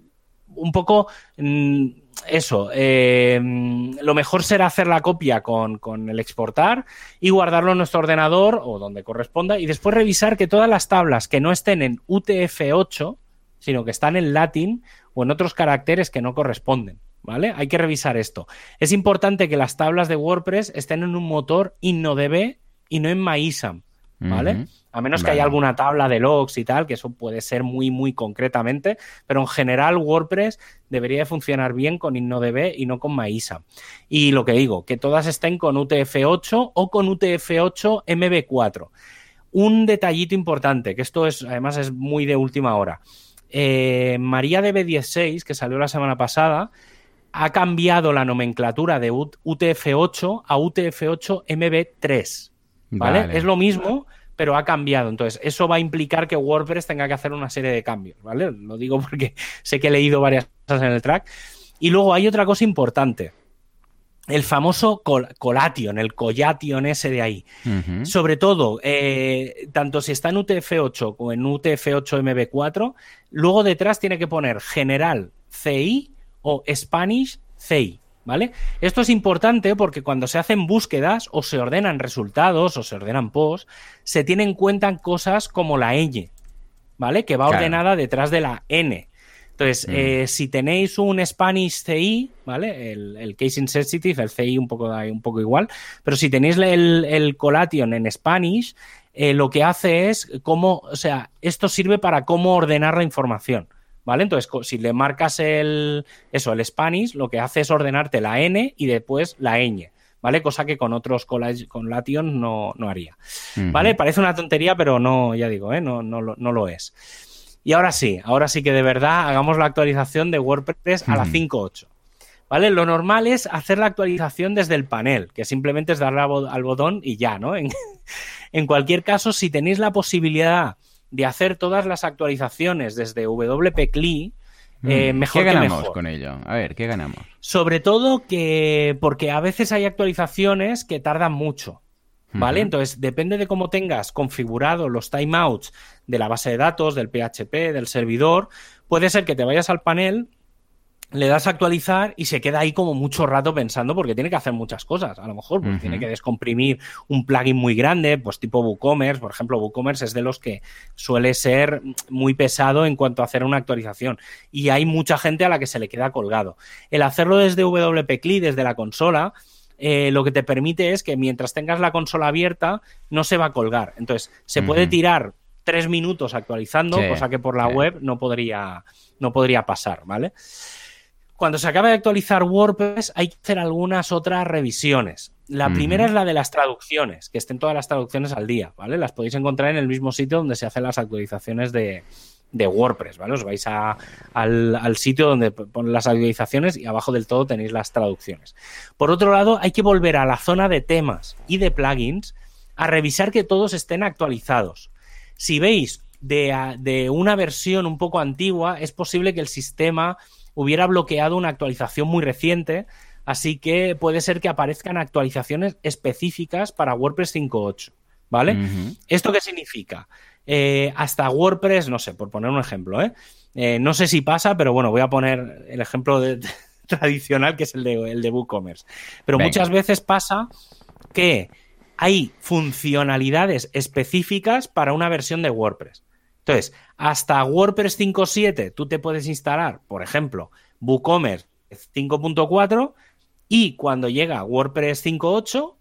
un poco mm, eso, em, lo mejor será hacer la copia con, con, el exportar y guardarlo en nuestro ordenador o donde corresponda y después revisar que todas las tablas que no estén en UTF-8, sino que están en latín o en otros caracteres que no corresponden. ¿Vale? Hay que revisar esto. Es importante que las tablas de WordPress estén en un motor InnoDB y no en MyISAM, ¿vale? A menos que haya alguna tabla de logs y tal, que eso puede ser muy, muy concretamente, pero en general WordPress debería de funcionar bien con InnoDB y no con MyISAM. Y lo que digo, que todas estén con UTF-8 o con UTF-8 MB4. Un detallito importante, que esto es, además es muy de última hora. Eh, María DB16, que salió la semana pasada, ha cambiado la nomenclatura de UTF-8 a UTF-8 MB3. ¿vale? Es lo mismo, pero ha cambiado. Entonces, eso va a implicar que WordPress tenga que hacer una serie de cambios, ¿vale? Lo digo porque [LAUGHS] sé que he leído varias cosas en el track. Y luego hay otra cosa importante. El famoso Collation, el Collation ese de ahí. Sobre todo, eh, tanto si está en UTF-8 o en UTF-8 MB4, luego detrás tiene que poner general CI o Spanish CI, ¿Vale? Esto es importante porque cuando se hacen búsquedas o se ordenan resultados o se ordenan posts, se tienen en cuenta cosas como la ñ, ¿vale? Que va ordenada detrás de la n. Entonces, mm. eh, si tenéis un Spanish CI, ¿vale? El, Case Insensitive, el CI un poco, un poco igual, pero si tenéis el, el Collation en Spanish, eh, lo que hace es cómo, o sea, esto sirve para cómo ordenar la información. ¿Vale? Entonces, si le marcas el, eso, el Spanish, lo que hace es ordenarte la N y después la ñ. ¿Vale? Cosa que con otros con Lation no, no haría. ¿Vale? Parece una tontería, pero no, ya digo, ¿eh? no, no, no lo es. Y ahora sí, ahora sí que de verdad hagamos la actualización de WordPress a la 5.8. ¿Vale? Lo normal es hacer la actualización desde el panel, que simplemente es darle al botón y ya, ¿no? En, [LAUGHS] en cualquier caso, si tenéis la posibilidad de hacer todas las actualizaciones desde WP CLI, eh, mm, mejor ¿Qué ganamos con ello? A ver, ¿qué ganamos? Sobre todo que porque a veces hay actualizaciones que tardan mucho. ¿Vale? Entonces, depende de cómo tengas configurado los timeouts de la base de datos, del PHP, del servidor, puede ser que te vayas al panel, le das a actualizar y se queda ahí como mucho rato pensando porque tiene que hacer muchas cosas. A lo mejor pues, tiene que descomprimir un plugin muy grande, pues tipo WooCommerce. Por ejemplo, WooCommerce es de los que suele ser muy pesado en cuanto a hacer una actualización. Y hay mucha gente a la que se le queda colgado. El hacerlo desde WP desde la consola, eh, lo que te permite es que mientras tengas la consola abierta, no se va a colgar. Entonces, se puede tirar tres minutos actualizando, cosa que por la web no podría, no podría pasar, ¿vale? Cuando se acaba de actualizar WordPress hay que hacer algunas otras revisiones. La primera es la de las traducciones, que estén todas las traducciones al día, ¿vale? Las podéis encontrar en el mismo sitio donde se hacen las actualizaciones de, WordPress, ¿vale? Os vais al, sitio donde ponen las actualizaciones y abajo del todo tenéis las traducciones. Por otro lado, hay que volver a la zona de temas y de plugins a revisar que todos estén actualizados. Si veis de, de una versión un poco antigua, es posible que el sistema hubiera bloqueado una actualización muy reciente, así que puede ser que aparezcan actualizaciones específicas para WordPress 5.8. ¿Vale? ¿Esto qué significa? Eh, hasta WordPress, no sé, por poner un ejemplo, ¿eh? ¿eh? no sé si pasa, pero bueno, voy a poner el ejemplo [LAUGHS] tradicional que es el de, el de WooCommerce. Pero muchas veces pasa que hay funcionalidades específicas para una versión de WordPress. Entonces, hasta WordPress 5.7 tú te puedes instalar, por ejemplo, WooCommerce 5.4 y cuando llega WordPress 5.8,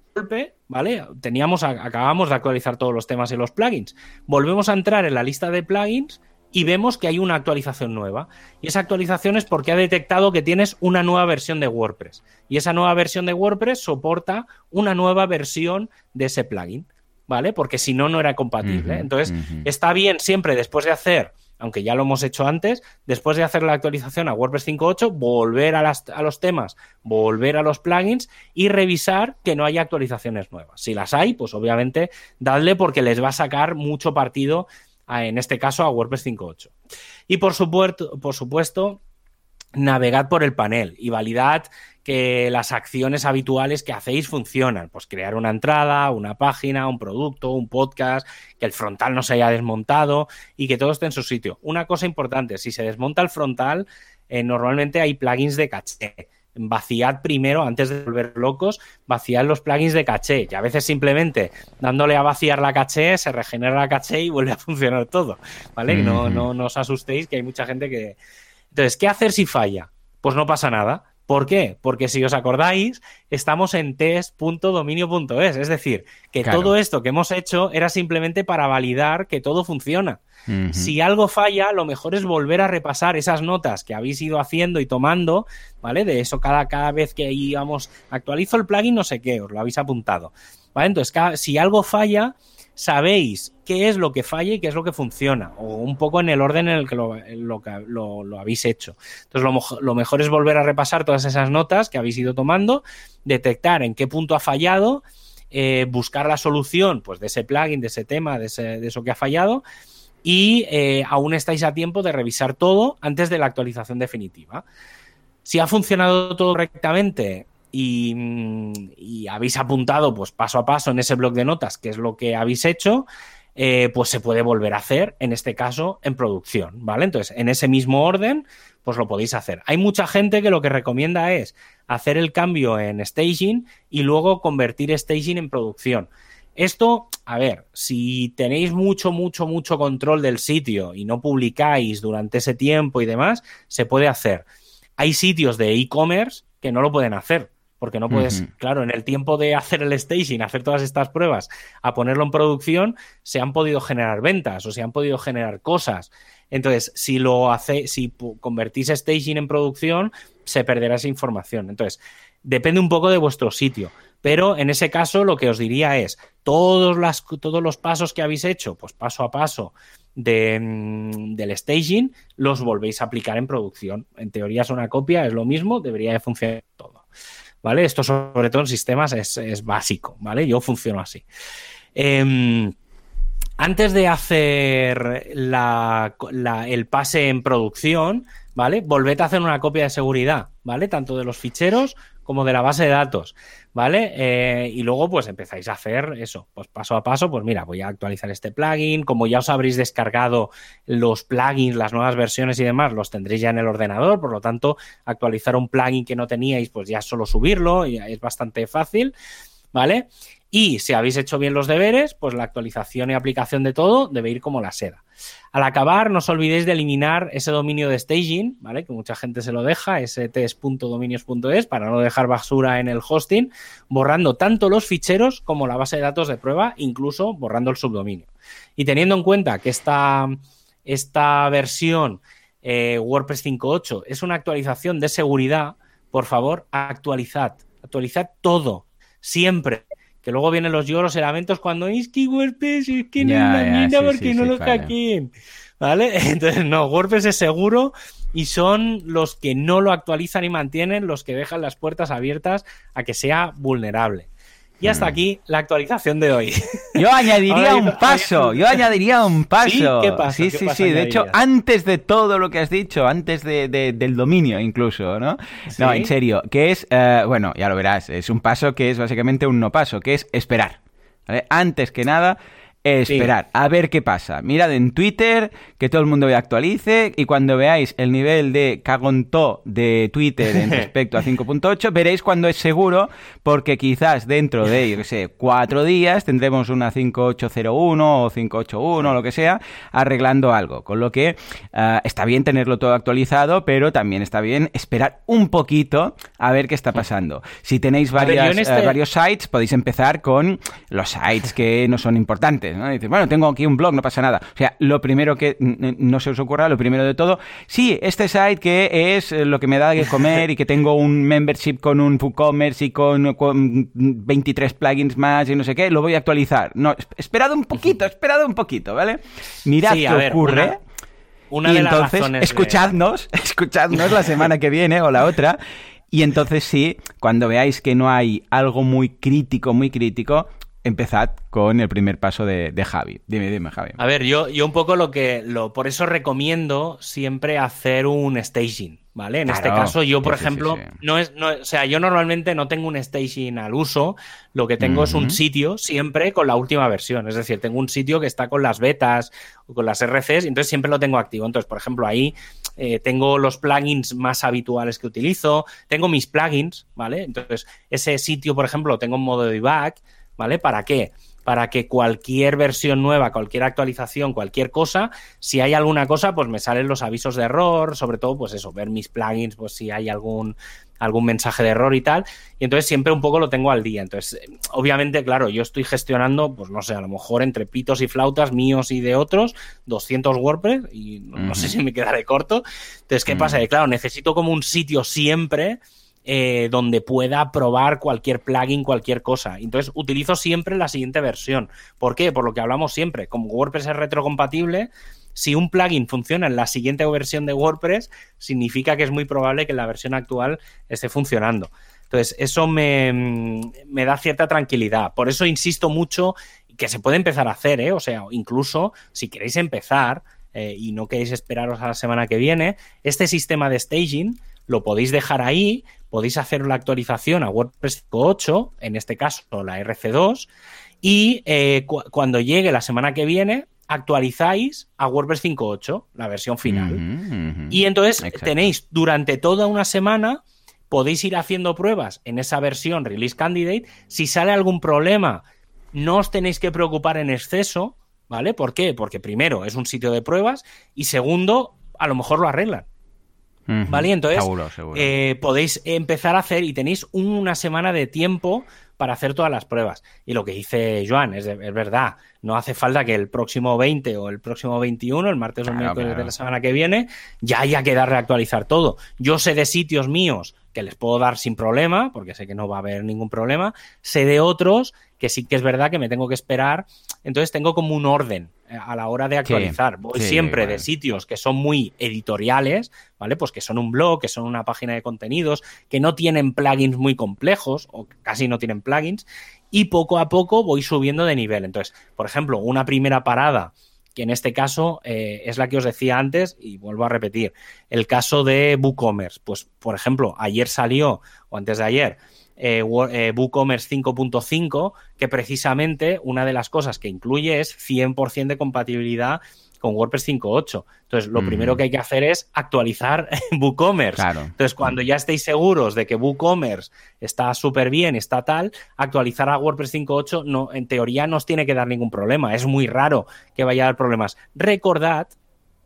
¿vale? Teníamos, acabamos de actualizar todos los temas y los plugins. Volvemos a entrar en la lista de plugins y vemos que hay una actualización nueva. Y esa actualización es porque ha detectado que tienes una nueva versión de WordPress. Y esa nueva versión de WordPress soporta una nueva versión de ese plugin. ¿Vale? Porque si no, no era compatible. Entonces, está bien siempre después de hacer, aunque ya lo hemos hecho antes, después de hacer la actualización a WordPress 5.8, volver a, a los temas, volver a los plugins y revisar que no haya actualizaciones nuevas. Si las hay, pues obviamente dadle porque les va a sacar mucho partido, en este caso, a WordPress 5.8. Y por supuesto, por supuesto, navegad por el panel y validad que las acciones habituales que hacéis funcionan. Pues crear una entrada, una página, un producto, un podcast, que el frontal no se haya desmontado y que todo esté en su sitio. Una cosa importante, si se desmonta el frontal, eh, normalmente hay plugins de caché. Vaciad primero, antes de volver locos, vaciad los plugins de caché. Y a veces simplemente dándole a vaciar la caché, se regenera la caché y vuelve a funcionar todo. ¿Vale? no, no, no os asustéis, que hay mucha gente que. Entonces, ¿qué hacer si falla? Pues no pasa nada ¿Por qué? Porque si os acordáis, estamos en test.dominio.es, es decir, que todo esto que hemos hecho era simplemente para validar que todo funciona. Si algo falla, lo mejor es volver a repasar esas notas que habéis ido haciendo y tomando, ¿vale? De eso cada, cada vez que íbamos, actualizo el plugin, no sé qué, os lo habéis apuntado. ¿Vale? Entonces, si algo falla, sabéis qué es lo que falla y qué es lo que funciona, o un poco en el orden en el que lo, habéis hecho. Entonces, lo, mejor es volver a repasar todas esas notas que habéis ido tomando, detectar en qué punto ha fallado, eh, buscar la solución pues, de ese plugin, de ese tema, de, eso que ha fallado, y eh, aún estáis a tiempo de revisar todo antes de la actualización definitiva. Si ha funcionado todo correctamente, y, habéis apuntado pues paso a paso en ese blog de notas qué es lo que habéis hecho, eh, pues se puede volver a hacer, en este caso, en producción, ¿vale? Entonces, en ese mismo orden, pues lo podéis hacer. Hay mucha gente que lo que recomienda es hacer el cambio en staging y luego convertir staging en producción. Esto, a ver, si tenéis mucho, mucho, mucho control del sitio y no publicáis durante ese tiempo y demás, se puede hacer. Hay sitios de e-commerce que no lo pueden hacer, porque no puedes, claro, en el tiempo de hacer el staging, hacer todas estas pruebas, a ponerlo en producción, se han podido generar ventas o se han podido generar cosas. Entonces, si lo hace, si convertís staging en producción, se perderá esa información. Entonces, depende un poco de vuestro sitio. Pero en ese caso, lo que os diría es, todos, las, todos los pasos que habéis hecho, pues paso a paso de, mm, del staging, los volvéis a aplicar en producción. En teoría es una copia, es lo mismo, debería de funcionar todo. ¿Vale? Esto sobre todo en sistemas es, básico, ¿vale? Yo funciono así. Em, antes de hacer el pase en producción, ¿vale? Volved a hacer una copia de seguridad, ¿vale? Tanto de los ficheros como de la base de datos, ¿vale? Eh, y luego pues empezáis a hacer eso, pues paso a paso, pues mira, voy a actualizar este plugin, como ya os habréis descargado los plugins, las nuevas versiones y demás, los tendréis ya en el ordenador, por lo tanto, actualizar un plugin que no teníais, pues ya solo subirlo, es bastante fácil, ¿vale? Y si habéis hecho bien los deberes, pues la actualización y aplicación de todo debe ir como la seda. Al acabar, no os olvidéis de eliminar ese dominio de staging, ¿vale? Que mucha gente se lo deja, ese test.dominios.es, para no dejar basura en el hosting, borrando tanto los ficheros como la base de datos de prueba, incluso borrando el subdominio. Y teniendo en cuenta que esta, esta versión eh, WordPress 5.8 es una actualización de seguridad, por favor, actualizad. Actualizad todo, siempre que luego vienen los lloros y lamentos cuando es que WordPress es que no es la porque no lo hackeen. ¿Vale? [LAUGHS] Entonces, no, WordPress es seguro y son los que no lo actualizan y mantienen los que dejan las puertas abiertas a que sea vulnerable. Y hasta aquí la actualización de hoy. Yo [LAUGHS] añadiría un paso, yo añadiría un paso. ¿Sí? Sí, sí, De hecho, antes de todo lo que has dicho, antes de, del dominio incluso, ¿no? No, en serio, que es, eh, bueno, ya lo verás, es un paso que es básicamente un no paso, que es esperar. Antes que nada, esperar a ver qué pasa. Mirad en Twitter, que todo el mundo actualice, y cuando veáis el nivel de cagontó de Twitter en [LAUGHS] respecto a 5.8, veréis cuando es seguro, porque quizás dentro de, yo qué sé, cuatro días tendremos una 5801 o 581 o lo que sea, arreglando algo. Con lo que ah, está bien tenerlo todo actualizado, pero también está bien esperar un poquito a ver qué está pasando. Si tenéis varias, eh, este varios sites, podéis empezar con los sites que no son importantes dices, bueno, tengo aquí un blog, no pasa nada. O sea, lo primero que no se os ocurra, lo primero de todo, sí, este site que es eh, lo que me da de comer y que tengo un membership con un WooCommerce y con, 23 plugins más y no sé qué, lo voy a actualizar. No, esperad un poquito, esperad un poquito, ¿vale? Mirad qué ocurre. Una, y entonces, escuchadnos, [LAUGHS] escuchadnos la semana que viene o la otra. Y entonces sí, cuando veáis que no hay algo muy crítico, muy crítico, empezad con el primer paso de, Javi. Dime, dime, Javi. A ver, yo, yo un poco lo que. Lo, por eso recomiendo siempre hacer un staging, ¿vale? En este caso, yo, por ejemplo, no es. No, o sea, yo normalmente no tengo un staging al uso. Lo que tengo es un sitio siempre con la última versión. Es decir, tengo un sitio que está con las betas o con las RCs, y entonces siempre lo tengo activo. Entonces, por ejemplo, ahí eh, tengo los plugins más habituales que utilizo, tengo mis plugins, ¿vale? Entonces, ese sitio, por ejemplo, lo tengo en modo debug ¿vale? ¿Para qué? Para que cualquier versión nueva, cualquier actualización, cualquier cosa, si hay alguna cosa, pues me salen los avisos de error, sobre todo, pues eso, ver mis plugins, pues si hay algún, algún mensaje de error y tal. Y entonces siempre un poco lo tengo al día. Entonces, obviamente, claro, yo estoy gestionando, pues no sé, a lo mejor entre pitos y flautas míos y de otros, 200 WordPress y no, sé si me quedaré corto. Entonces, ¿qué pasa? Que claro, necesito como un sitio siempre eh, donde pueda probar cualquier plugin, cualquier cosa. Entonces utilizo siempre la siguiente versión. ¿Por qué? Por lo que hablamos siempre. Como WordPress es retrocompatible, si un plugin funciona en la siguiente versión de WordPress, significa que es muy probable que la versión actual esté funcionando. Entonces, eso me, me da cierta tranquilidad. Por eso insisto mucho que se puede empezar a hacer, ¿eh? O sea, incluso si queréis empezar eh, y no queréis esperaros a la semana que viene, este sistema de staging lo podéis dejar ahí, podéis hacer la actualización a WordPress 5.8, en este caso la RC2, y eh, cuando llegue la semana que viene, actualizáis a WordPress 5.8, la versión final. Y entonces tenéis durante toda una semana podéis ir haciendo pruebas en esa versión Release Candidate. Si sale algún problema, no os tenéis que preocupar en exceso, ¿vale? ¿Por qué? Porque primero es un sitio de pruebas y segundo, a lo mejor lo arreglan. ¿Vale? Entonces, eh, podéis empezar a hacer y tenéis una semana de tiempo para hacer todas las pruebas. Y lo que dice Joan es, verdad, no hace falta que el próximo 20 o el próximo 21, el martes o el miércoles de la semana que viene, ya haya que dar reactualizar todo. Yo sé de sitios míos que les puedo dar sin problema, porque sé que no va a haber ningún problema, sé de otros que sí que es verdad que me tengo que esperar, entonces tengo como un orden eh, a la hora de actualizar. Voy siempre de sitios que son muy editoriales, ¿vale? Pues que son un blog, que son una página de contenidos, que no tienen plugins muy complejos o casi no tienen plugins y poco a poco voy subiendo de nivel. Entonces, por ejemplo, una primera parada que en este caso eh, es la que os decía antes y vuelvo a repetir, el caso de WooCommerce. Pues, por ejemplo, ayer salió, o antes de ayer, eh, eh, WooCommerce 5.5, que precisamente una de las cosas que incluye es 100% de compatibilidad con WordPress 5.8. Entonces, lo primero que hay que hacer es actualizar [LAUGHS] WooCommerce. Entonces, cuando ya estéis seguros de que WooCommerce está súper bien, está tal, actualizar a WordPress 5.8 no, en teoría no os tiene que dar ningún problema. Es muy raro que vaya a dar problemas. Recordad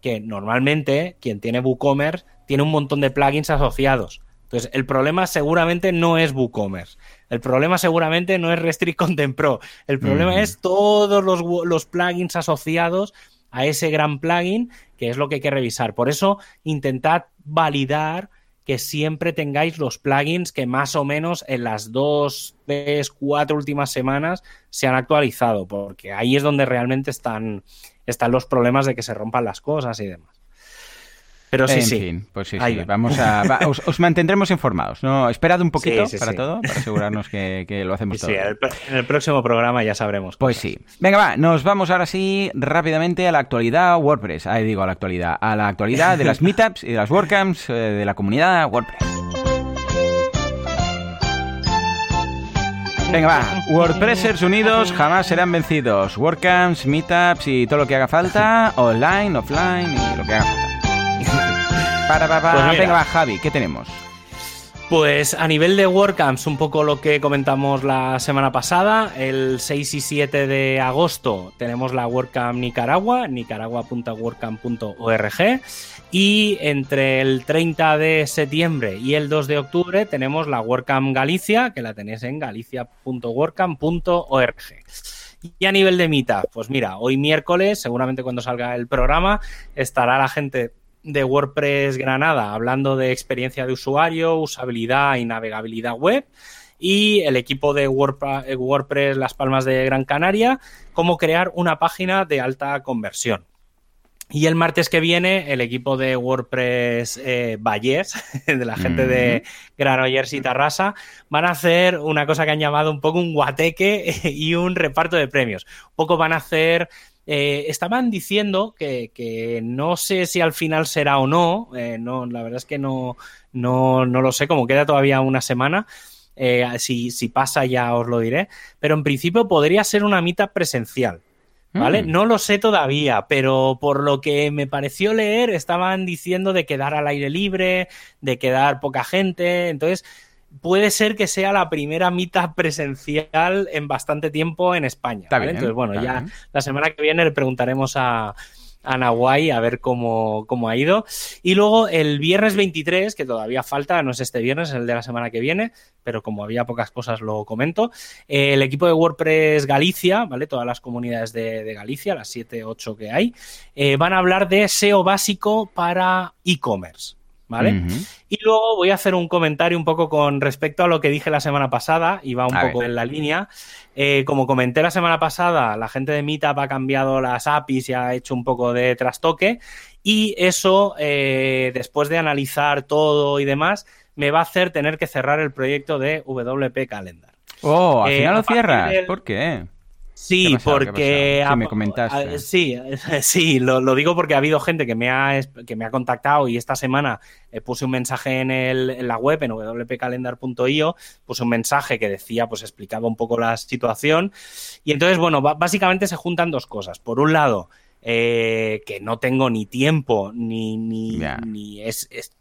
que normalmente quien tiene WooCommerce tiene un montón de plugins asociados. Entonces, el problema seguramente no es WooCommerce. El problema seguramente no es Restrict Content Pro. El problema es todos los, los, plugins asociados a ese gran plugin, que es lo que hay que revisar. Por eso, intentad validar que siempre tengáis los plugins que más o menos en las dos, tres, cuatro últimas semanas se han actualizado, porque ahí es donde realmente están, están los problemas de que se rompan las cosas y demás. Pero sí, en sí. Fin, pues sí, sí. Vamos a, os, mantendremos informados. ¿no? Esperad un poquito para todo, para asegurarnos que, lo hacemos [LAUGHS] todo. Sí, en el próximo programa ya sabremos. Pues sí. Venga, va, nos vamos ahora sí rápidamente a la actualidad WordPress. Ahí digo a la actualidad. A la actualidad de las [LAUGHS] meetups y de las WordCamps eh, de la comunidad WordPress. Venga, va. WordPressers unidos jamás serán vencidos. WordCamps, Meetups y todo lo que haga falta, online, offline y lo que haga falta. Para, para, para. Pues venga, va, Javi, ¿qué tenemos? Pues a nivel de WordCamps, un poco lo que comentamos la semana pasada, el 6 y 7 de agosto tenemos la WordCamp Nicaragua, nicaragua.wordcamp.org, y entre el 30 de septiembre y el 2 de octubre tenemos la WordCamp Galicia, que la tenéis en galicia.wordcamp.org. Y a nivel de Meetup, pues mira, hoy miércoles, seguramente cuando salga el programa, estará la gente de WordPress Granada, hablando de experiencia de usuario, usabilidad y navegabilidad web. Y el equipo de WordPress Las Palmas de Gran Canaria, cómo crear una página de alta conversión. Y el martes que viene, el equipo de WordPress eh, Vallés, [LAUGHS] de la gente de Granollers y Tarrasa, van a hacer una cosa que han llamado un poco un guateque [LAUGHS] y un reparto de premios. Un poco van a hacer eh, estaban diciendo que, no sé si al final será o no, eh, no la verdad es que no, no, no, lo sé, como queda todavía una semana. Eh, si, si, pasa ya os lo diré, pero en principio podría ser una mitad presencial. ¿Vale? Mm. No lo sé todavía, pero por lo que me pareció leer, estaban diciendo de quedar al aire libre, de quedar poca gente. Entonces, puede ser que sea la primera mitad presencial en bastante tiempo en España. Entonces, bueno, ya la semana que viene le preguntaremos a, a Nahuay a ver cómo, cómo, ha ido. Y luego el viernes 23, que todavía falta, no es este viernes, es el de la semana que viene, pero como había pocas cosas lo comento. el equipo de WordPress Galicia, ¿vale? Todas las comunidades de, Galicia, las 7, 8 que hay, eh, van a hablar de SEO básico para e-commerce. ¿Vale? Y luego voy a hacer un comentario un poco con respecto a lo que dije la semana pasada, y va un poco en la línea. Eh, como comenté la semana pasada, la gente de Meetup ha cambiado las APIs y ha hecho un poco de trastoque, y eso, eh, después de analizar todo y demás, me va a hacer tener que cerrar el proyecto de WP Calendar. Oh, al eh, final lo cierras. ¿Por qué? Sí, porque... Sí, me comentaste. sí, [LAUGHS] sí lo, digo porque ha habido gente que me ha, que me ha contactado y esta semana eh, puse un mensaje en, el, en la web, en wpcalendar.io, puse un mensaje que decía, pues explicaba un poco la situación. Y entonces, bueno, básicamente se juntan dos cosas. Por un lado, eh, que no tengo ni tiempo, ni, ni, ni es, es,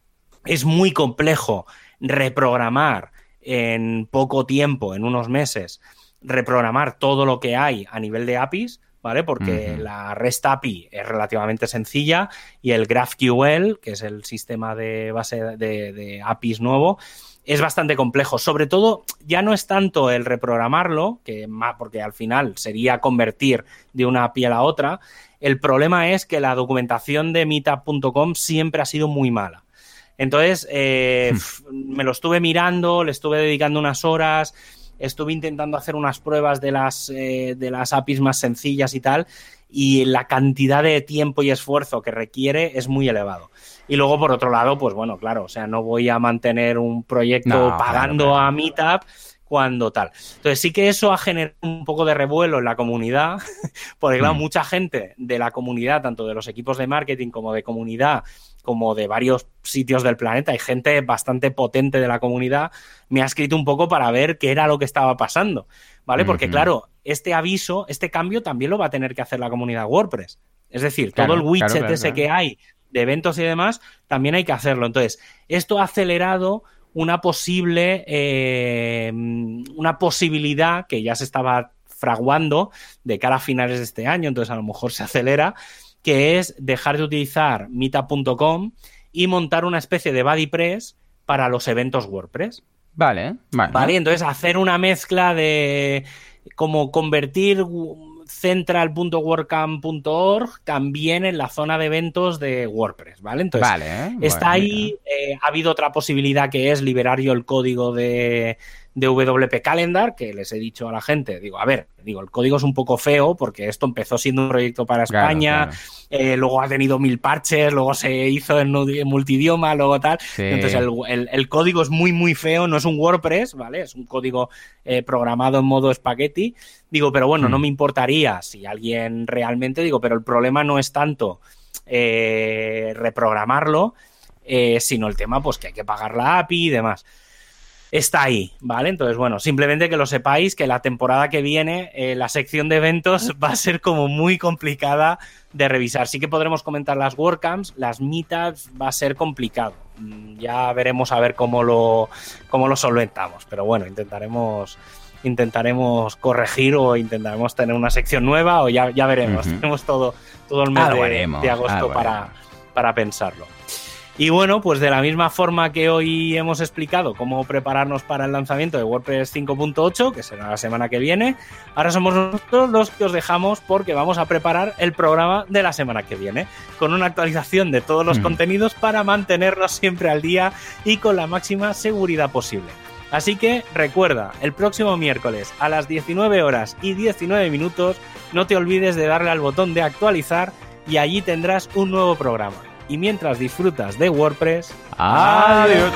es muy complejo reprogramar en poco tiempo, en unos meses, reprogramar todo lo que hay a nivel de APIs, ¿vale? Porque la REST API es relativamente sencilla y el GraphQL, que es el sistema de base de, APIs nuevo, es bastante complejo. Sobre todo, ya no es tanto el reprogramarlo, que porque al final sería convertir de una API a la otra. El problema es que la documentación de meetup.com siempre ha sido muy mala. Entonces, eh, hmm. me lo estuve mirando, le estuve dedicando unas horas estuve intentando hacer unas pruebas de las, eh, de las APIs más sencillas y tal, y la cantidad de tiempo y esfuerzo que requiere es muy elevado. Y luego, por otro lado, pues bueno, claro, o sea, no voy a mantener un proyecto pagando a Meetup cuando tal. Entonces sí que eso ha generado un poco de revuelo en la comunidad, [LAUGHS] porque claro, mm. mucha gente de la comunidad, tanto de los equipos de marketing como de comunidad, como de varios sitios del planeta, hay gente bastante potente de la comunidad, me ha escrito un poco para ver qué era lo que estaba pasando, ¿vale? Porque claro, este aviso, este cambio también lo va a tener que hacer la comunidad WordPress. Es decir, todo el widget ese que hay de eventos y demás, también hay que hacerlo. Entonces, esto ha acelerado una posible, eh, una posibilidad que ya se estaba fraguando de cara a finales de este año, entonces a lo mejor se acelera, que es dejar de utilizar Mita.com y montar una especie de BuddyPress para los eventos WordPress. Vale, vale. Vale, entonces hacer una mezcla de como convertir central.wordcamp.org también en la zona de eventos de WordPress, ¿vale? Entonces, está ahí, eh, ha habido otra posibilidad que es liberar yo el código de, de WP Calendar, que les he dicho a la gente, digo, a ver, digo, el código es un poco feo porque esto empezó siendo un proyecto para España, eh, luego ha tenido mil parches, luego se hizo en, multidioma, luego tal. Entonces el, código es muy, muy feo, no es un WordPress, ¿vale? Es un código eh, programado en modo espagueti. Digo, pero bueno, no hmm. me importaría si alguien realmente, digo, pero el problema no es tanto eh, reprogramarlo, sino el tema, pues que hay que pagar la API y demás está ahí, ¿vale? Entonces, bueno, simplemente que lo sepáis que la temporada que viene eh, la sección de eventos [LAUGHS] va a ser como muy complicada de revisar. Sí que podremos comentar las WordCamps, las meetups va a ser complicado. Mm, ya veremos a ver cómo lo, cómo lo solventamos, pero bueno, intentaremos intentaremos corregir o intentaremos tener una sección nueva o ya, ya veremos. [LAUGHS] Tenemos todo, todo el mes de, agosto para, para pensarlo. Y bueno, pues de la misma forma que hoy hemos explicado cómo prepararnos para el lanzamiento de WordPress 5.8, que será la semana que viene, ahora somos nosotros los que os dejamos porque vamos a preparar el programa de la semana que viene, con una actualización de todos los contenidos para mantenernos siempre al día y con la máxima seguridad posible. Así que recuerda, el próximo miércoles a las 19 horas y 19 minutos, no te olvides de darle al botón de actualizar y allí tendrás un nuevo programa y mientras disfrutas de WordPress, adiós.